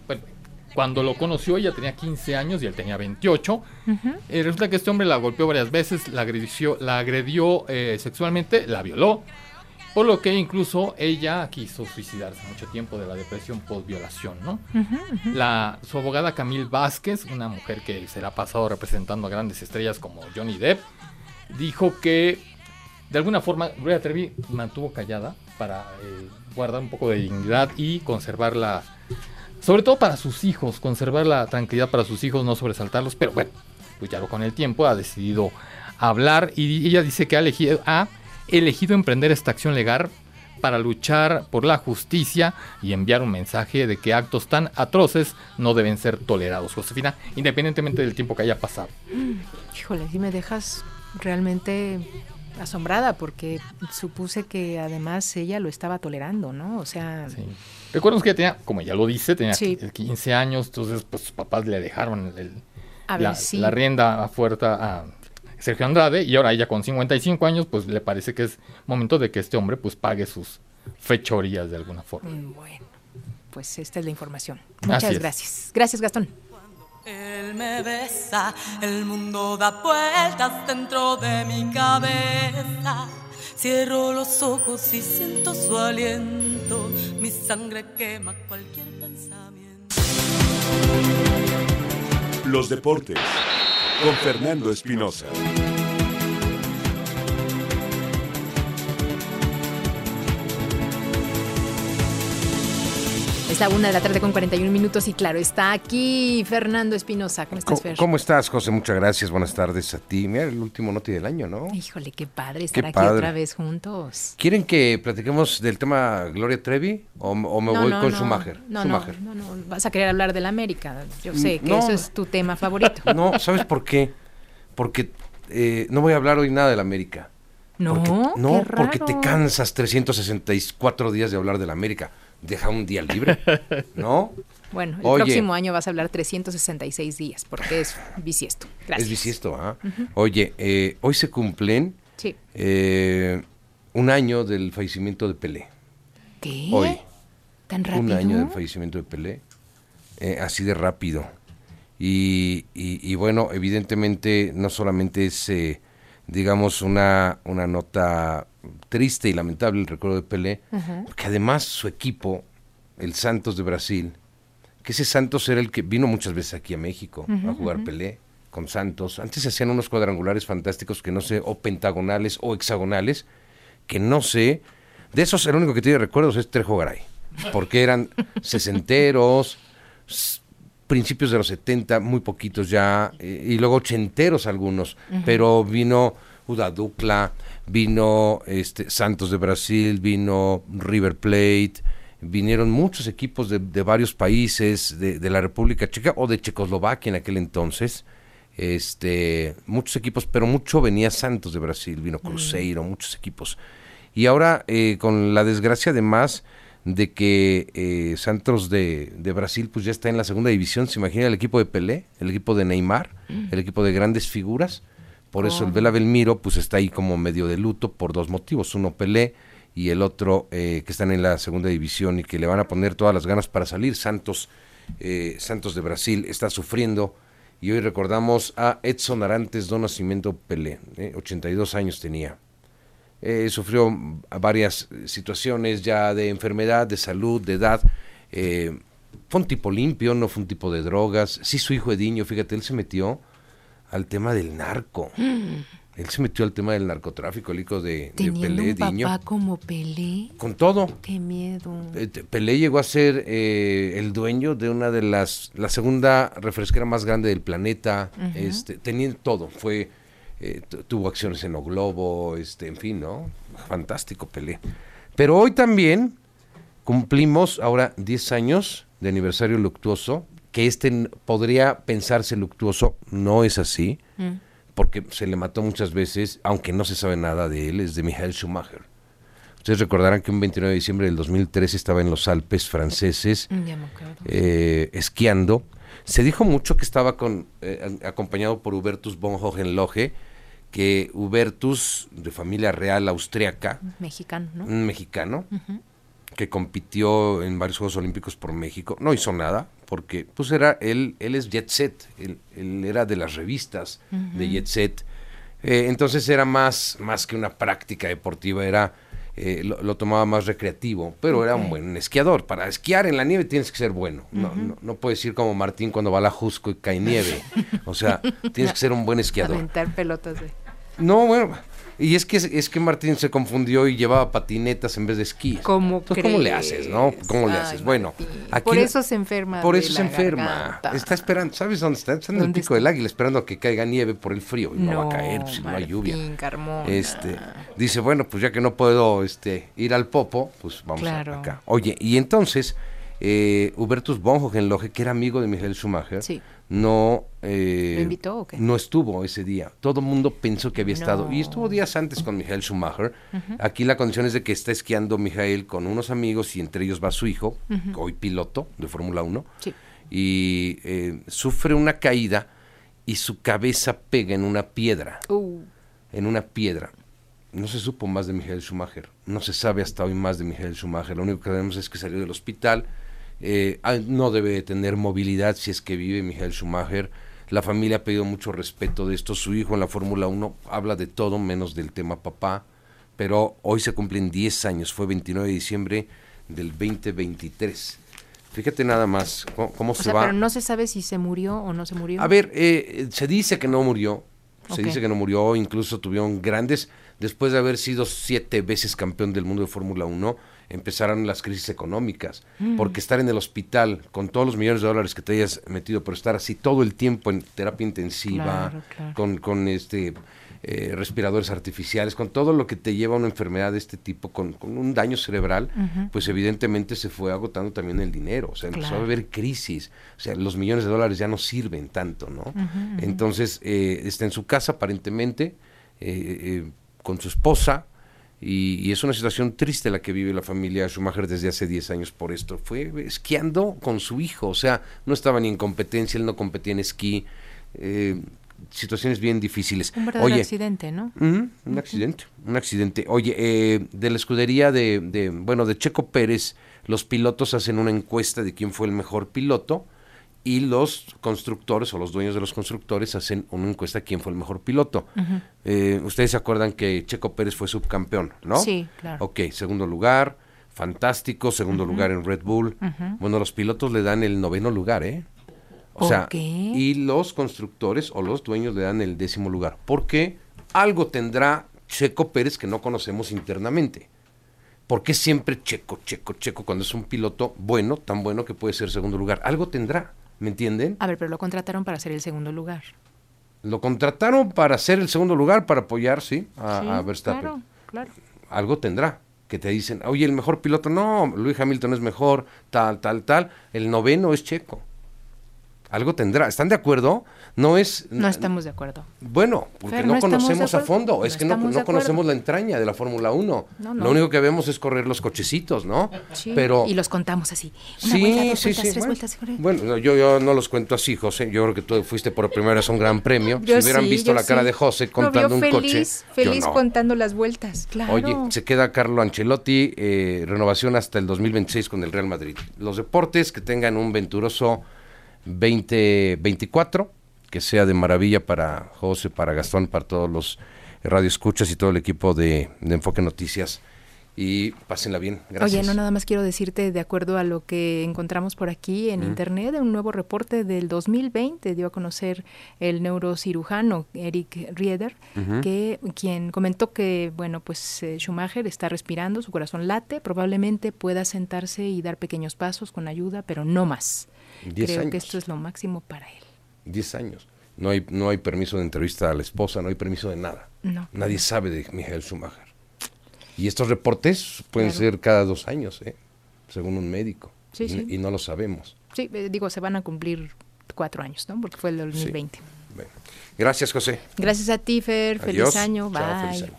[SPEAKER 3] cuando lo conoció ella tenía 15 años y él tenía 28. Eh, resulta que este hombre la golpeó varias veces, la agredió, la agredió eh, sexualmente, la violó, por lo que incluso ella quiso suicidarse mucho tiempo de la depresión post-violación. ¿no? La, su abogada Camille Vázquez, una mujer que será pasado representando a grandes estrellas como Johnny Depp, dijo que de alguna forma Gloria Trevi mantuvo callada para guardar un poco de dignidad y conservarla, sobre todo para sus hijos, conservar la tranquilidad para sus hijos, no sobresaltarlos, pero bueno, pues ya con el tiempo ha decidido hablar y ella dice que ha elegido, ha elegido emprender esta acción legal para luchar por la justicia y enviar un mensaje de que actos tan atroces no deben ser tolerados, Josefina, independientemente del tiempo que haya pasado.
[SPEAKER 2] Híjole, si me dejas realmente asombrada porque supuse que además ella lo estaba tolerando, ¿no? O sea...
[SPEAKER 3] Sí. Recuerdo que tenía, como ya lo dice, tenía 15 años, entonces pues sus papás le dejaron la, la, rienda a fuerza a Sergio Andrade y ahora ella con 55 años pues le parece que es momento de que este hombre pues pague sus fechorías de alguna forma.
[SPEAKER 2] Mm, bueno, pues esta es la información. Muchas gracias. Gracias Gastón.
[SPEAKER 13] Él me besa, el mundo da vueltas dentro de mi cabeza. Cierro los ojos y siento su aliento, mi sangre quema cualquier pensamiento.
[SPEAKER 1] Los deportes con Fernando Espinosa.
[SPEAKER 2] La una de la tarde con 41 minutos y claro, está aquí Fernando Espinosa. ¿Cómo estás, Fer?
[SPEAKER 14] ¿Cómo estás, José? Muchas gracias. Buenas tardes a ti. Mira, el último noti del año, ¿no?
[SPEAKER 2] Híjole, qué padre estar aquí otra vez juntos.
[SPEAKER 14] ¿Quieren que platiquemos del tema Gloria Trevi o, me voy con
[SPEAKER 2] no.
[SPEAKER 14] Schumacher?
[SPEAKER 2] No, no, no, no, vas a querer hablar de la América. Yo sé que eso es tu tema favorito.
[SPEAKER 14] No, ¿sabes por qué? Porque eh, no voy a hablar hoy nada de la América.
[SPEAKER 2] No,
[SPEAKER 14] no, porque te cansas 364 días de hablar de la América deja un día libre, ¿no?
[SPEAKER 2] Bueno, el próximo año vas a hablar 366 días, porque es bisiesto. Gracias.
[SPEAKER 14] Es bisiesto, ¿ah? Oye, eh, hoy se cumplen eh, un año del fallecimiento de Pelé.
[SPEAKER 2] ¿Qué?
[SPEAKER 14] Hoy.
[SPEAKER 2] ¿Tan rápido?
[SPEAKER 14] Un año del fallecimiento de Pelé. Eh, así de rápido. Y, y, bueno, evidentemente no solamente es, digamos, una, una nota triste y lamentable el recuerdo de Pelé, porque además su equipo, el Santos de Brasil, que ese Santos era el que vino muchas veces aquí a México a jugar Pelé con Santos. Antes se hacían unos cuadrangulares fantásticos que no sé, o pentagonales o hexagonales, que no sé. De esos, el único que tiene recuerdos es Trejo Garay, porque eran sesenteros, principios de los setenta, muy poquitos ya, eh, y luego ochenteros algunos, pero vino Uda Dukla, vino este, Santos de Brasil, vino River Plate, vinieron muchos equipos de, varios países de, la República Checa o de Checoslovaquia en aquel entonces. Este, muchos equipos, pero mucho venía Santos de Brasil, vino mm. Cruzeiro, muchos equipos. Y ahora, eh, con la desgracia además de que eh, Santos de, Brasil pues ya está en la segunda división, se imagina el equipo de Pelé, el equipo de Neymar, mm. el equipo de grandes figuras, por eso el. Vela Belmiro pues está ahí como medio de luto por dos motivos. Uno Pelé y el otro eh, que están en la segunda división y que le van a poner todas las ganas para salir. Santos, eh, Santos de Brasil está sufriendo y hoy recordamos a Edson Arantes do Nascimento Pelé, 82 eh, años tenía. sufrió varias situaciones ya de enfermedad, de salud, de edad. fue un tipo limpio, no fue un tipo de drogas. Sí, su hijo Ediño, fíjate, él se metió al tema del narco. Él se metió al tema del narcotráfico, el hijo de, de Pelé,
[SPEAKER 2] un papá como Pelé?
[SPEAKER 14] Con todo.
[SPEAKER 2] Qué miedo.
[SPEAKER 14] Eh, Pelé llegó a ser eh, el dueño de una de las, la segunda refresquera más grande del planeta. este, tenía todo. Fue, eh, tuvo acciones en O Globo, este, en fin, ¿no? Fantástico Pelé. Pero hoy también cumplimos ahora 10 años de aniversario luctuoso que este podría pensarse luctuoso, no es así, mm. porque se le mató muchas veces, aunque no se sabe nada de él, es de Michael Schumacher. Ustedes recordarán que un 29 de diciembre del 2013 estaba en los Alpes franceses mm, eh, esquiando. Se dijo mucho que estaba con, eh, acompañado por Hubertus von Hohenlohe, que Hubertus, de familia real austriaca,
[SPEAKER 2] mexicano, ¿no?
[SPEAKER 14] Un mexicano, que compitió en varios Juegos Olímpicos por México, no hizo nada, porque pues era él, él es Jet Set, él, era de las revistas de Jet Set, eh, entonces era más, más que una práctica deportiva, era eh, lo, tomaba más recreativo, pero era un buen esquiador. Para esquiar en la nieve tienes que ser bueno. No, no, no, puedes ir como Martín cuando va a la Jusco y cae nieve. O sea, tienes que ser un buen esquiador.
[SPEAKER 2] Aventar pelotas de...
[SPEAKER 14] No, bueno, Y es que es que Martín se confundió y llevaba patinetas en vez de esquí.
[SPEAKER 2] ¿Cómo
[SPEAKER 14] ¿cómo le haces, no? ¿Cómo le haces? Bueno,
[SPEAKER 2] aquí por eso se enferma.
[SPEAKER 14] Por eso se enferma. Está esperando, ¿sabes dónde está? Está en el pico del águila esperando a que caiga nieve por el frío y no, va a caer si no hay lluvia. Este, dice, bueno, pues ya que no puedo este ir al Popo, pues vamos a, acá. Oye, y entonces eh, Hubertus von Hohenlohe, que era amigo de Michael Schumacher, no, eh, no estuvo ese día. Todo el mundo pensó que había estado. Y estuvo días antes con Michael Schumacher. Aquí la condición es de que está esquiando Michael con unos amigos y entre ellos va su hijo, hoy piloto de Fórmula 1. Y eh, sufre una caída y su cabeza pega en una piedra. Uh. En una piedra. No se supo más de Michael Schumacher. No se sabe hasta hoy más de Michael Schumacher. Lo único que sabemos es que salió del hospital eh, ah, no debe tener movilidad si es que vive Michael Schumacher. La familia ha pedido mucho respeto de esto. Su hijo en la Fórmula 1 habla de todo menos del tema papá. Pero hoy se cumplen 10 años. Fue 29 de diciembre del 2023. Fíjate nada más cómo, se va.
[SPEAKER 2] Pero no se sabe si se murió o no se murió.
[SPEAKER 14] A ver, eh, se dice que no murió. Se dice que no murió. Incluso tuvieron grandes. Después de haber sido siete veces campeón del mundo de Fórmula 1 empezaron las crisis económicas, mm. porque estar en el hospital con todos los millones de dólares que te hayas metido, pero estar así todo el tiempo en terapia intensiva, con, con este eh, respiradores artificiales, con todo lo que te lleva a una enfermedad de este tipo, con, un daño cerebral, pues evidentemente se fue agotando también el dinero, o sea, empezó a haber crisis, o sea, los millones de dólares ya no sirven tanto, ¿no? Entonces, eh, está en su casa aparentemente, eh, con su esposa, y, es una situación triste la que vive la familia Schumacher desde hace 10 años por esto. Fue esquiando con su hijo, o sea, no estaba ni en competencia, él no competía en esquí. Eh, situaciones bien difíciles.
[SPEAKER 2] Un verdadero accidente, ¿no?
[SPEAKER 14] un accidente, un accidente. Oye, eh, de la escudería de, de, bueno, de Checo Pérez, los pilotos hacen una encuesta de quién fue el mejor piloto y los constructores o los dueños de los constructores hacen una encuesta de quién fue el mejor piloto. Eh, ustedes se acuerdan que Checo Pérez fue subcampeón, ¿no?
[SPEAKER 2] Sí, claro.
[SPEAKER 14] Ok, segundo lugar, fantástico, segundo lugar en Red Bull. Bueno, los pilotos le dan el noveno lugar, ¿eh? O sea, y los constructores o los dueños le dan el décimo lugar. Porque algo tendrá Checo Pérez que no conocemos internamente. ¿Por qué siempre Checo, Checo, Checo cuando es un piloto bueno, tan bueno que puede ser segundo lugar? Algo tendrá. ¿Me entienden?
[SPEAKER 2] A ver, pero lo contrataron para ser el segundo lugar.
[SPEAKER 14] Lo contrataron para ser el segundo lugar, para apoyar, sí, a, Verstappen. Claro, claro. Algo tendrá. Que te dicen, oye, el mejor piloto, no, Luis Hamilton es mejor, tal, tal, tal. El noveno es Checo algo tendrá. ¿Están de acuerdo? No es...
[SPEAKER 2] No estamos de acuerdo.
[SPEAKER 14] Bueno, porque no, conocemos a fondo. es que no, conocemos la entraña de la Fórmula 1. Lo único que vemos es correr los cochecitos, ¿no?
[SPEAKER 2] Sí, Pero, y los contamos así.
[SPEAKER 14] sí, sí, sí. bueno, yo, yo no los cuento así, José. Yo creo que tú fuiste por primera vez a un gran premio. si hubieran visto la cara de José contando un
[SPEAKER 2] feliz,
[SPEAKER 14] coche.
[SPEAKER 2] Feliz contando las vueltas, claro.
[SPEAKER 14] Oye, se queda Carlo Ancelotti, eh, renovación hasta el 2026 con el Real Madrid. Los deportes que tengan un venturoso 2024, que sea de maravilla para José, para Gastón, para todos los radioescuchas y todo el equipo de, Enfoque Noticias. Y pásenla bien. Gracias.
[SPEAKER 2] Oye, no nada más quiero decirte, de acuerdo a lo que encontramos por aquí en internet, un nuevo reporte del 2020 dio a conocer el neurocirujano Eric Rieder, que quien comentó que, bueno, pues eh, Schumacher está respirando, su corazón late, probablemente pueda sentarse y dar pequeños pasos con ayuda, pero no más. Creo que esto es lo máximo para él.
[SPEAKER 14] Diez años. No hay, no hay permiso de entrevista a la esposa, no hay permiso de nada. Nadie sabe de Michael Schumacher. Y estos reportes pueden ser cada dos años, ¿eh? según un médico. y, no lo sabemos.
[SPEAKER 2] Sí, eh, digo, se van a cumplir cuatro años, ¿no? Porque fue el 2020.
[SPEAKER 14] Gracias, José.
[SPEAKER 2] Gracias a ti, Fer. Feliz año. Bye.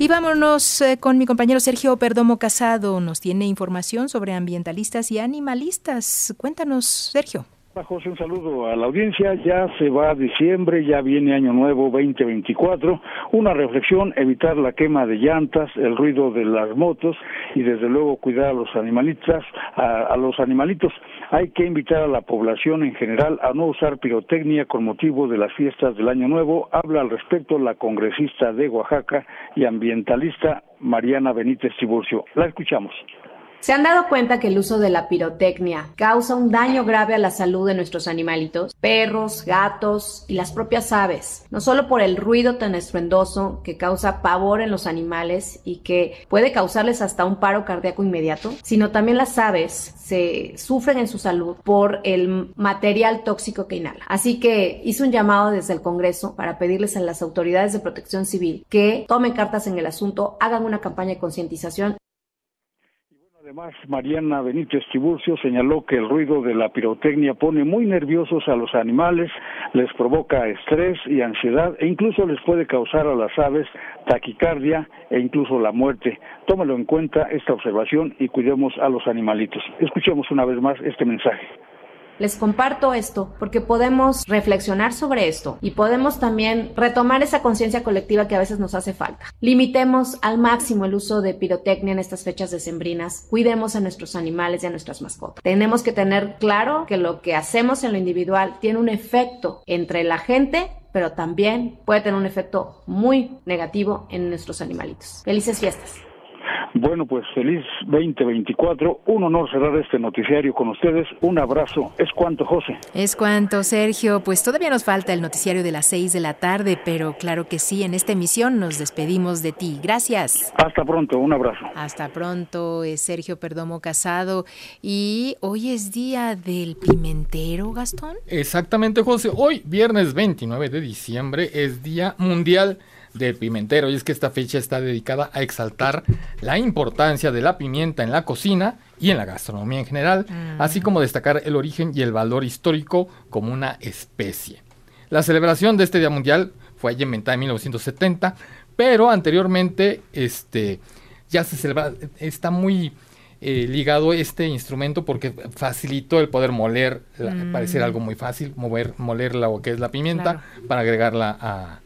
[SPEAKER 2] Y vámonos eh, con mi compañero Sergio Perdomo Casado. Nos tiene información sobre ambientalistas y animalistas. Cuéntanos, Sergio.
[SPEAKER 15] José, un saludo a la audiencia. Ya se va diciembre, ya viene Año Nuevo 2024. Una reflexión, evitar la quema de llantas, el ruido de las motos y desde luego cuidar a los animalistas, a los animalitos. Hay que invitar a la población en general a no usar pirotecnia con motivo de las fiestas del Año Nuevo. Habla al respecto la congresista de Oaxaca y ambientalista Mariana Benítez Tiburcio. La escuchamos.
[SPEAKER 16] ¿Se han dado cuenta que el uso de la pirotecnia causa un daño grave a la salud de nuestros animalitos, perros, gatos y las propias aves? No solo por el ruido tan estruendoso que causa pavor en los animales y que puede causarles hasta un paro cardíaco inmediato, sino también las aves se sufren en su salud por el material tóxico que inhala. Así que hice un llamado desde el Congreso para pedirles a las autoridades de protección civil que tomen cartas en el asunto, hagan una campaña de concientización
[SPEAKER 15] Además, Mariana Benítez Tiburcio señaló que el ruido de la pirotecnia pone muy nerviosos a los animales, les provoca estrés y ansiedad e incluso les puede causar a las aves taquicardia e incluso la muerte. Tómelo en cuenta esta observación y cuidemos a los animalitos. Escuchemos una vez más este mensaje.
[SPEAKER 16] Les comparto esto porque podemos reflexionar sobre esto y podemos también retomar esa conciencia colectiva que a veces nos hace falta. Limitemos al máximo el uso de pirotecnia en estas fechas decembrinas. Cuidemos a nuestros animales y a nuestras mascotas. Tenemos que tener claro que lo que hacemos en lo individual tiene un efecto entre la gente pero también puede tener un efecto muy negativo en nuestros animalitos. Felices fiestas.
[SPEAKER 15] Bueno, pues feliz 2024. Un honor cerrar este noticiario con ustedes. Un abrazo. Es cuanto, José.
[SPEAKER 2] Es cuanto, Sergio. Pues todavía nos falta el noticiario de las 6 de la tarde, pero claro que sí, en esta emisión nos despedimos de ti. Gracias.
[SPEAKER 15] Hasta pronto. Un abrazo.
[SPEAKER 2] Hasta pronto. Es Sergio Perdomo Casado. Y hoy es día del pimentero, Gastón.
[SPEAKER 3] Exactamente, José. Hoy, viernes 29 de diciembre, es Día Mundial del pimentero y es que esta fecha está dedicada a exaltar la importancia de la pimienta en la cocina y en la gastronomía en general, mm. así como destacar el origen y el valor histórico como una especie. La celebración de este Día Mundial fue inventada en 1970, pero anteriormente este, ya se celebra, está muy eh, ligado este instrumento porque facilitó el poder moler, mm. parecer algo muy fácil, mover, moler lo que es la pimienta para agregarla a,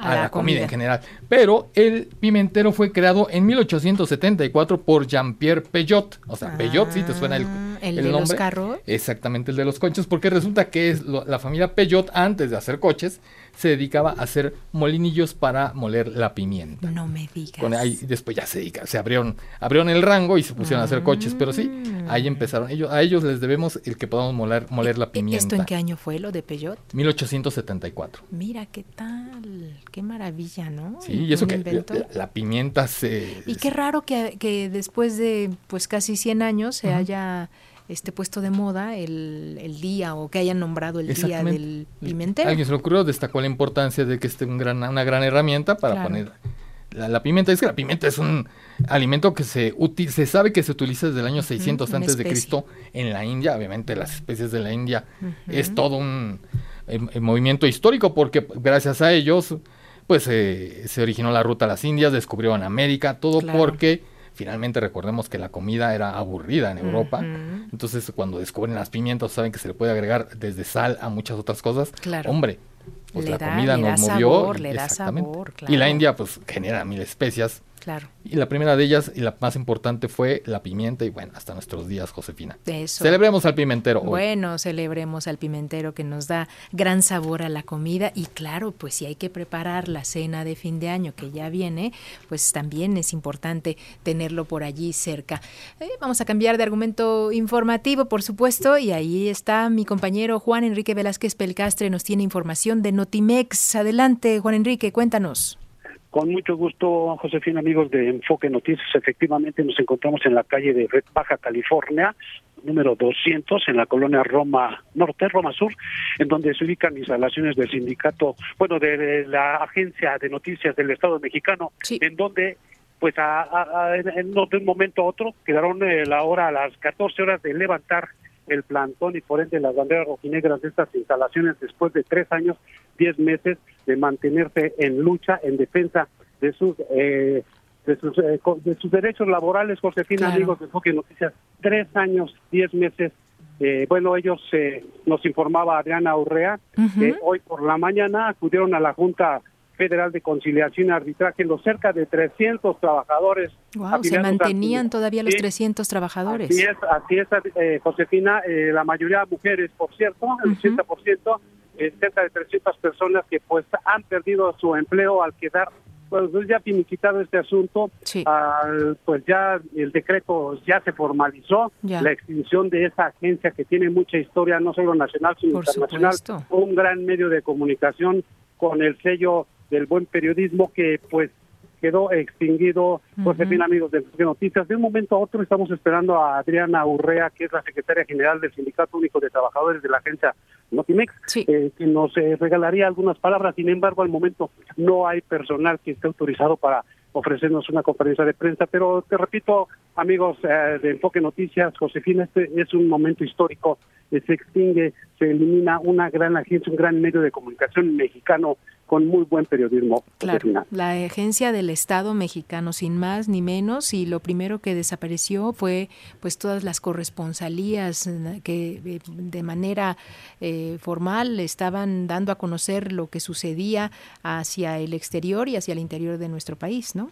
[SPEAKER 3] a, la, comida. en general. Pero el pimentero fue creado en 1874 por Jean-Pierre Peyot. O sea, Peyot, sí te suena el,
[SPEAKER 2] ah, el, de los carros.
[SPEAKER 3] Exactamente, el de los coches, porque resulta que es la familia Peyot, antes de hacer coches, se dedicaba a hacer molinillos para moler la pimienta.
[SPEAKER 2] No me digas.
[SPEAKER 3] Con ahí, después ya se dedica, se abrieron, abrieron el rango y se pusieron a hacer coches, pero sí, ahí mm. empezaron. Ellos, a ellos les debemos el que podamos moler, moler la pimienta.
[SPEAKER 2] ¿Esto en qué año fue lo de Peyot?
[SPEAKER 3] 1874.
[SPEAKER 2] Mira qué tal, qué maravilla, ¿no?
[SPEAKER 3] Sí, y eso que la, pimienta se...
[SPEAKER 2] Y qué raro que, que después de pues casi 100 años se haya este puesto de moda el, el, día o que hayan nombrado el día del pimentero.
[SPEAKER 3] Alguien se le ocurrió, destacó la importancia de que esté un gran, una gran herramienta para poner la, pimienta. Es que la pimienta es un alimento que se se sabe que se utiliza desde el año 600 antes de Cristo en la India. Obviamente las especies de la India es todo un movimiento histórico porque gracias a ellos pues eh, se originó la ruta a las Indias, descubrieron América, todo porque Finalmente recordemos que la comida era aburrida en Europa, entonces cuando descubren las pimientas saben que se le puede agregar desde sal a muchas otras cosas.
[SPEAKER 2] Claro.
[SPEAKER 3] Hombre, pues la comida nos movió. le da sabor, Y la India pues genera mil especias
[SPEAKER 2] Claro.
[SPEAKER 3] Y la primera de ellas y la más importante fue la pimienta y bueno, hasta nuestros días, Josefina.
[SPEAKER 2] Eso.
[SPEAKER 3] Celebremos al pimentero.
[SPEAKER 2] Bueno, celebremos al pimentero que nos da gran sabor a la comida y claro, pues si hay que preparar la cena de fin de año que ya viene, pues también es importante tenerlo por allí cerca. Eh, vamos a cambiar de argumento informativo, por supuesto, y ahí está mi compañero Juan Enrique Velázquez Pelcastre, nos tiene información de Notimex. Adelante, Juan Enrique, cuéntanos.
[SPEAKER 17] Con mucho gusto, Josefina, amigos de Enfoque Noticias. Efectivamente, nos encontramos en la calle de Baja California, número 200, en la colonia Roma Norte, Roma Sur, en donde se ubican instalaciones del sindicato, bueno, de, la agencia de noticias del Estado mexicano, en donde pues a, en, de un momento a otro quedaron eh, la hora a las 14 horas de levantar el plantón y por ende las banderas rojinegras de estas instalaciones después de tres años, diez meses de mantenerse en lucha, en defensa de sus eh, de sus, eh, de sus derechos laborales, Josefina, amigos de Enfoque Noticias, tres años, diez meses. Eh, bueno, ellos nos informaba Adriana Urrea que hoy por la mañana acudieron a la Junta Federal de Conciliación y Arbitraje los cerca de 300 trabajadores.
[SPEAKER 2] Wow, se mantenían todavía los 300 trabajadores.
[SPEAKER 17] Así es, así es eh, Josefina, eh, la mayoría mujeres, por cierto, el 80%, eh, cerca de 300 personas que pues han perdido su empleo al quedar pues, pues ya finiquitado este asunto, pues ya el decreto ya se formalizó, la extinción de esa agencia que tiene mucha historia, no solo nacional, sino internacional, un gran medio de comunicación con el sello del buen periodismo que pues quedó extinguido, pues en fin, amigos de Noticias. De un momento a otro estamos esperando a Adriana Urrea, que es la secretaria general del Sindicato Único de Trabajadores de la agencia Notimex, eh, que nos eh, regalaría algunas palabras. Sin embargo, al momento no hay personal que esté autorizado para ofrecernos una conferencia de prensa, pero te repito, amigos eh, de Enfoque Noticias, Josefina, este es un momento histórico, se extingue, se elimina una gran agencia, un gran medio de comunicación mexicano con muy buen periodismo.
[SPEAKER 2] Claro, la agencia del Estado mexicano, sin más ni menos, y lo primero que desapareció fue pues todas las corresponsalías eh, que eh, de manera eh, formal estaban dando a conocer lo que sucedía hacia el exterior y hacia el interior de nuestro país, ¿no?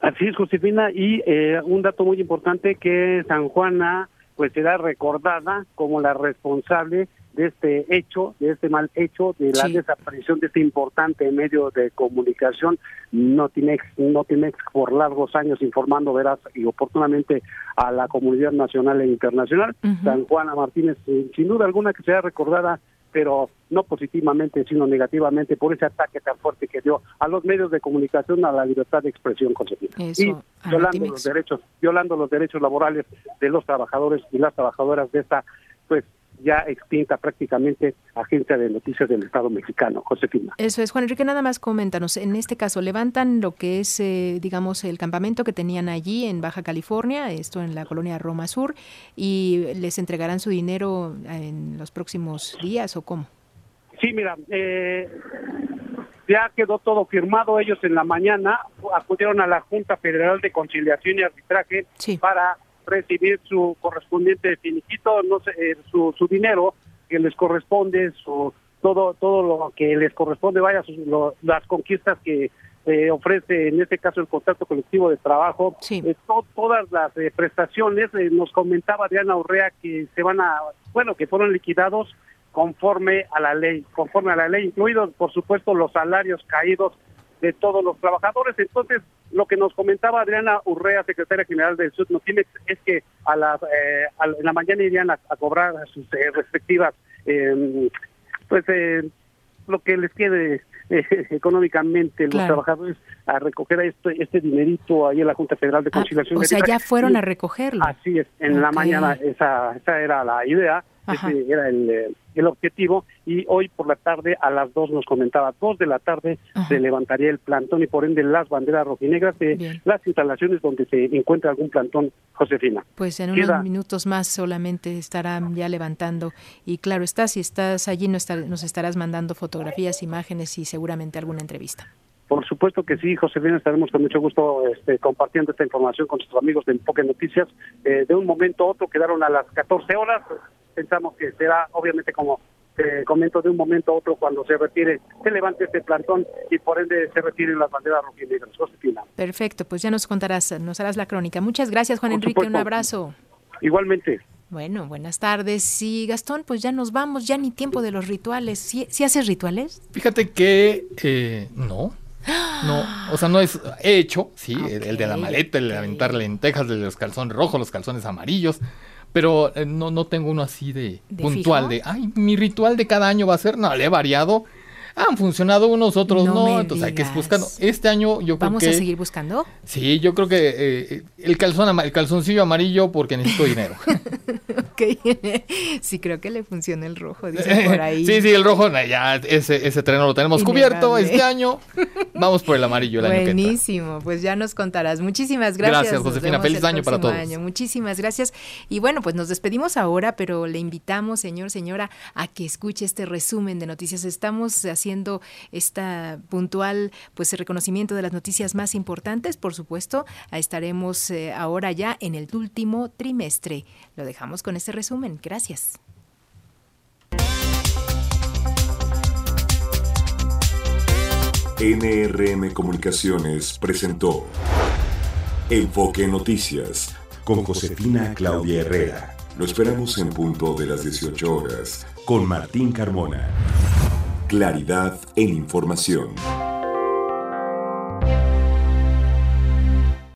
[SPEAKER 17] Así es, Josefina, y un dato muy importante que San Juana pues será recordada como la responsable de este hecho, de este mal hecho, de la desaparición de este importante medio de comunicación, Notimex, Notimex por largos años informando veraz y oportunamente a la comunidad nacional e internacional. San Juana Martínez, sin duda alguna que sea recordada pero no positivamente, sino negativamente por ese ataque tan fuerte que dio a los medios de comunicación, a la libertad de expresión conseguida. Y violando los derechos, violando los derechos laborales de los trabajadores y las trabajadoras de esta pues ya extinta prácticamente agencia de noticias del Estado mexicano, Josefina.
[SPEAKER 2] Eso es, Juan Enrique, nada más coméntanos, en este caso, levantan lo que es, eh, digamos, el campamento que tenían allí en Baja California, esto en la colonia Roma Sur, y les entregarán su dinero en los próximos días o cómo?
[SPEAKER 17] Sí, mira, eh, ya quedó todo firmado, ellos en la mañana acudieron a la Junta Federal de Conciliación y Arbitraje para recibir su correspondiente finiquito, no sé, eh, su, su dinero que les corresponde, su todo todo lo que les corresponde, vaya, las conquistas que eh, ofrece en este caso el contrato colectivo de trabajo, eh, todas las prestaciones, nos comentaba Diana Urrea que se van a, bueno, que fueron liquidados conforme a la ley, conforme a la ley, incluidos por supuesto los salarios caídos de todos los trabajadores. Entonces, lo que nos comentaba Adriana Urrea, secretaria general del Sud Notimex, es que a la, eh, en la mañana irían a, cobrar sus eh, respectivas, em, pues, eh, lo que les quede económicamente los trabajadores a recoger este, este dinerito ahí en la Junta Federal de ah, Conciliación.
[SPEAKER 2] o sea, ya fueron a recogerlo.
[SPEAKER 17] Así es, en la mañana esa, esa era la idea ese era el, el, objetivo. Y hoy por la tarde, a las dos nos comentaba, dos de la tarde se levantaría el plantón y por ende las banderas rojinegras de las instalaciones donde se encuentra algún plantón, Josefina.
[SPEAKER 2] Pues en unos minutos más solamente estarán ya levantando. Y claro está, si estás allí nos, nos estarás mandando fotografías, imágenes y seguramente alguna entrevista.
[SPEAKER 17] Por supuesto que sí, Josefina, estaremos con mucho gusto este, compartiendo esta información con nuestros amigos de Enfoque Noticias. Eh, de un momento a otro quedaron a las 14 horas, pensamos que será, obviamente, como te comento, de un momento a otro cuando se retire, se levante este plantón y por ende se retiren las banderas rojinegras. Josefina.
[SPEAKER 2] Perfecto, pues ya nos contarás, nos harás la crónica. Muchas gracias, Juan Enrique, un abrazo.
[SPEAKER 17] Igualmente.
[SPEAKER 2] Bueno, buenas tardes. Y Gastón, pues ya nos vamos, ya ni tiempo de los rituales. ¿Sí, haces rituales?
[SPEAKER 3] Fíjate que eh, no. No, o sea, no es he hecho, sí, el de la maleta, el de aventar lentejas, el de los calzones rojos, los calzones amarillos, pero eh, no, no tengo uno así de, puntual, de, ay, mi ritual de cada año va a ser, no, le he variado. Han funcionado unos, otros no, entonces hay que ir buscando. Este año yo creo
[SPEAKER 2] ¿Vamos
[SPEAKER 3] que...
[SPEAKER 2] a seguir buscando?
[SPEAKER 3] Sí, yo creo que eh, el, calzón, el calzoncillo amarillo porque necesito dinero.
[SPEAKER 2] sí, creo que le funciona el rojo, dice por ahí.
[SPEAKER 3] sí, sí, el rojo, ya ese, ese terreno lo tenemos cubierto este año. Vamos por el amarillo el
[SPEAKER 2] año Buenísimo, pues ya nos contarás. Muchísimas gracias.
[SPEAKER 3] Gracias, Josefina. Feliz año para todos.
[SPEAKER 2] Muchísimas gracias. Y bueno, pues nos despedimos ahora, pero le invitamos, señor, señora, a que escuche este resumen de noticias. Estamos haciendo esta puntual, pues, reconocimiento de las noticias más importantes, por supuesto. Estaremos eh, ahora ya en el último trimestre. Lo dejamos con este resumen. Gracias.
[SPEAKER 1] NRM Comunicaciones presentó Enfoque Noticias con Josefina Claudia Herrera. Lo esperamos en punto de las 18 horas con Martín Carmona. Claridad en información.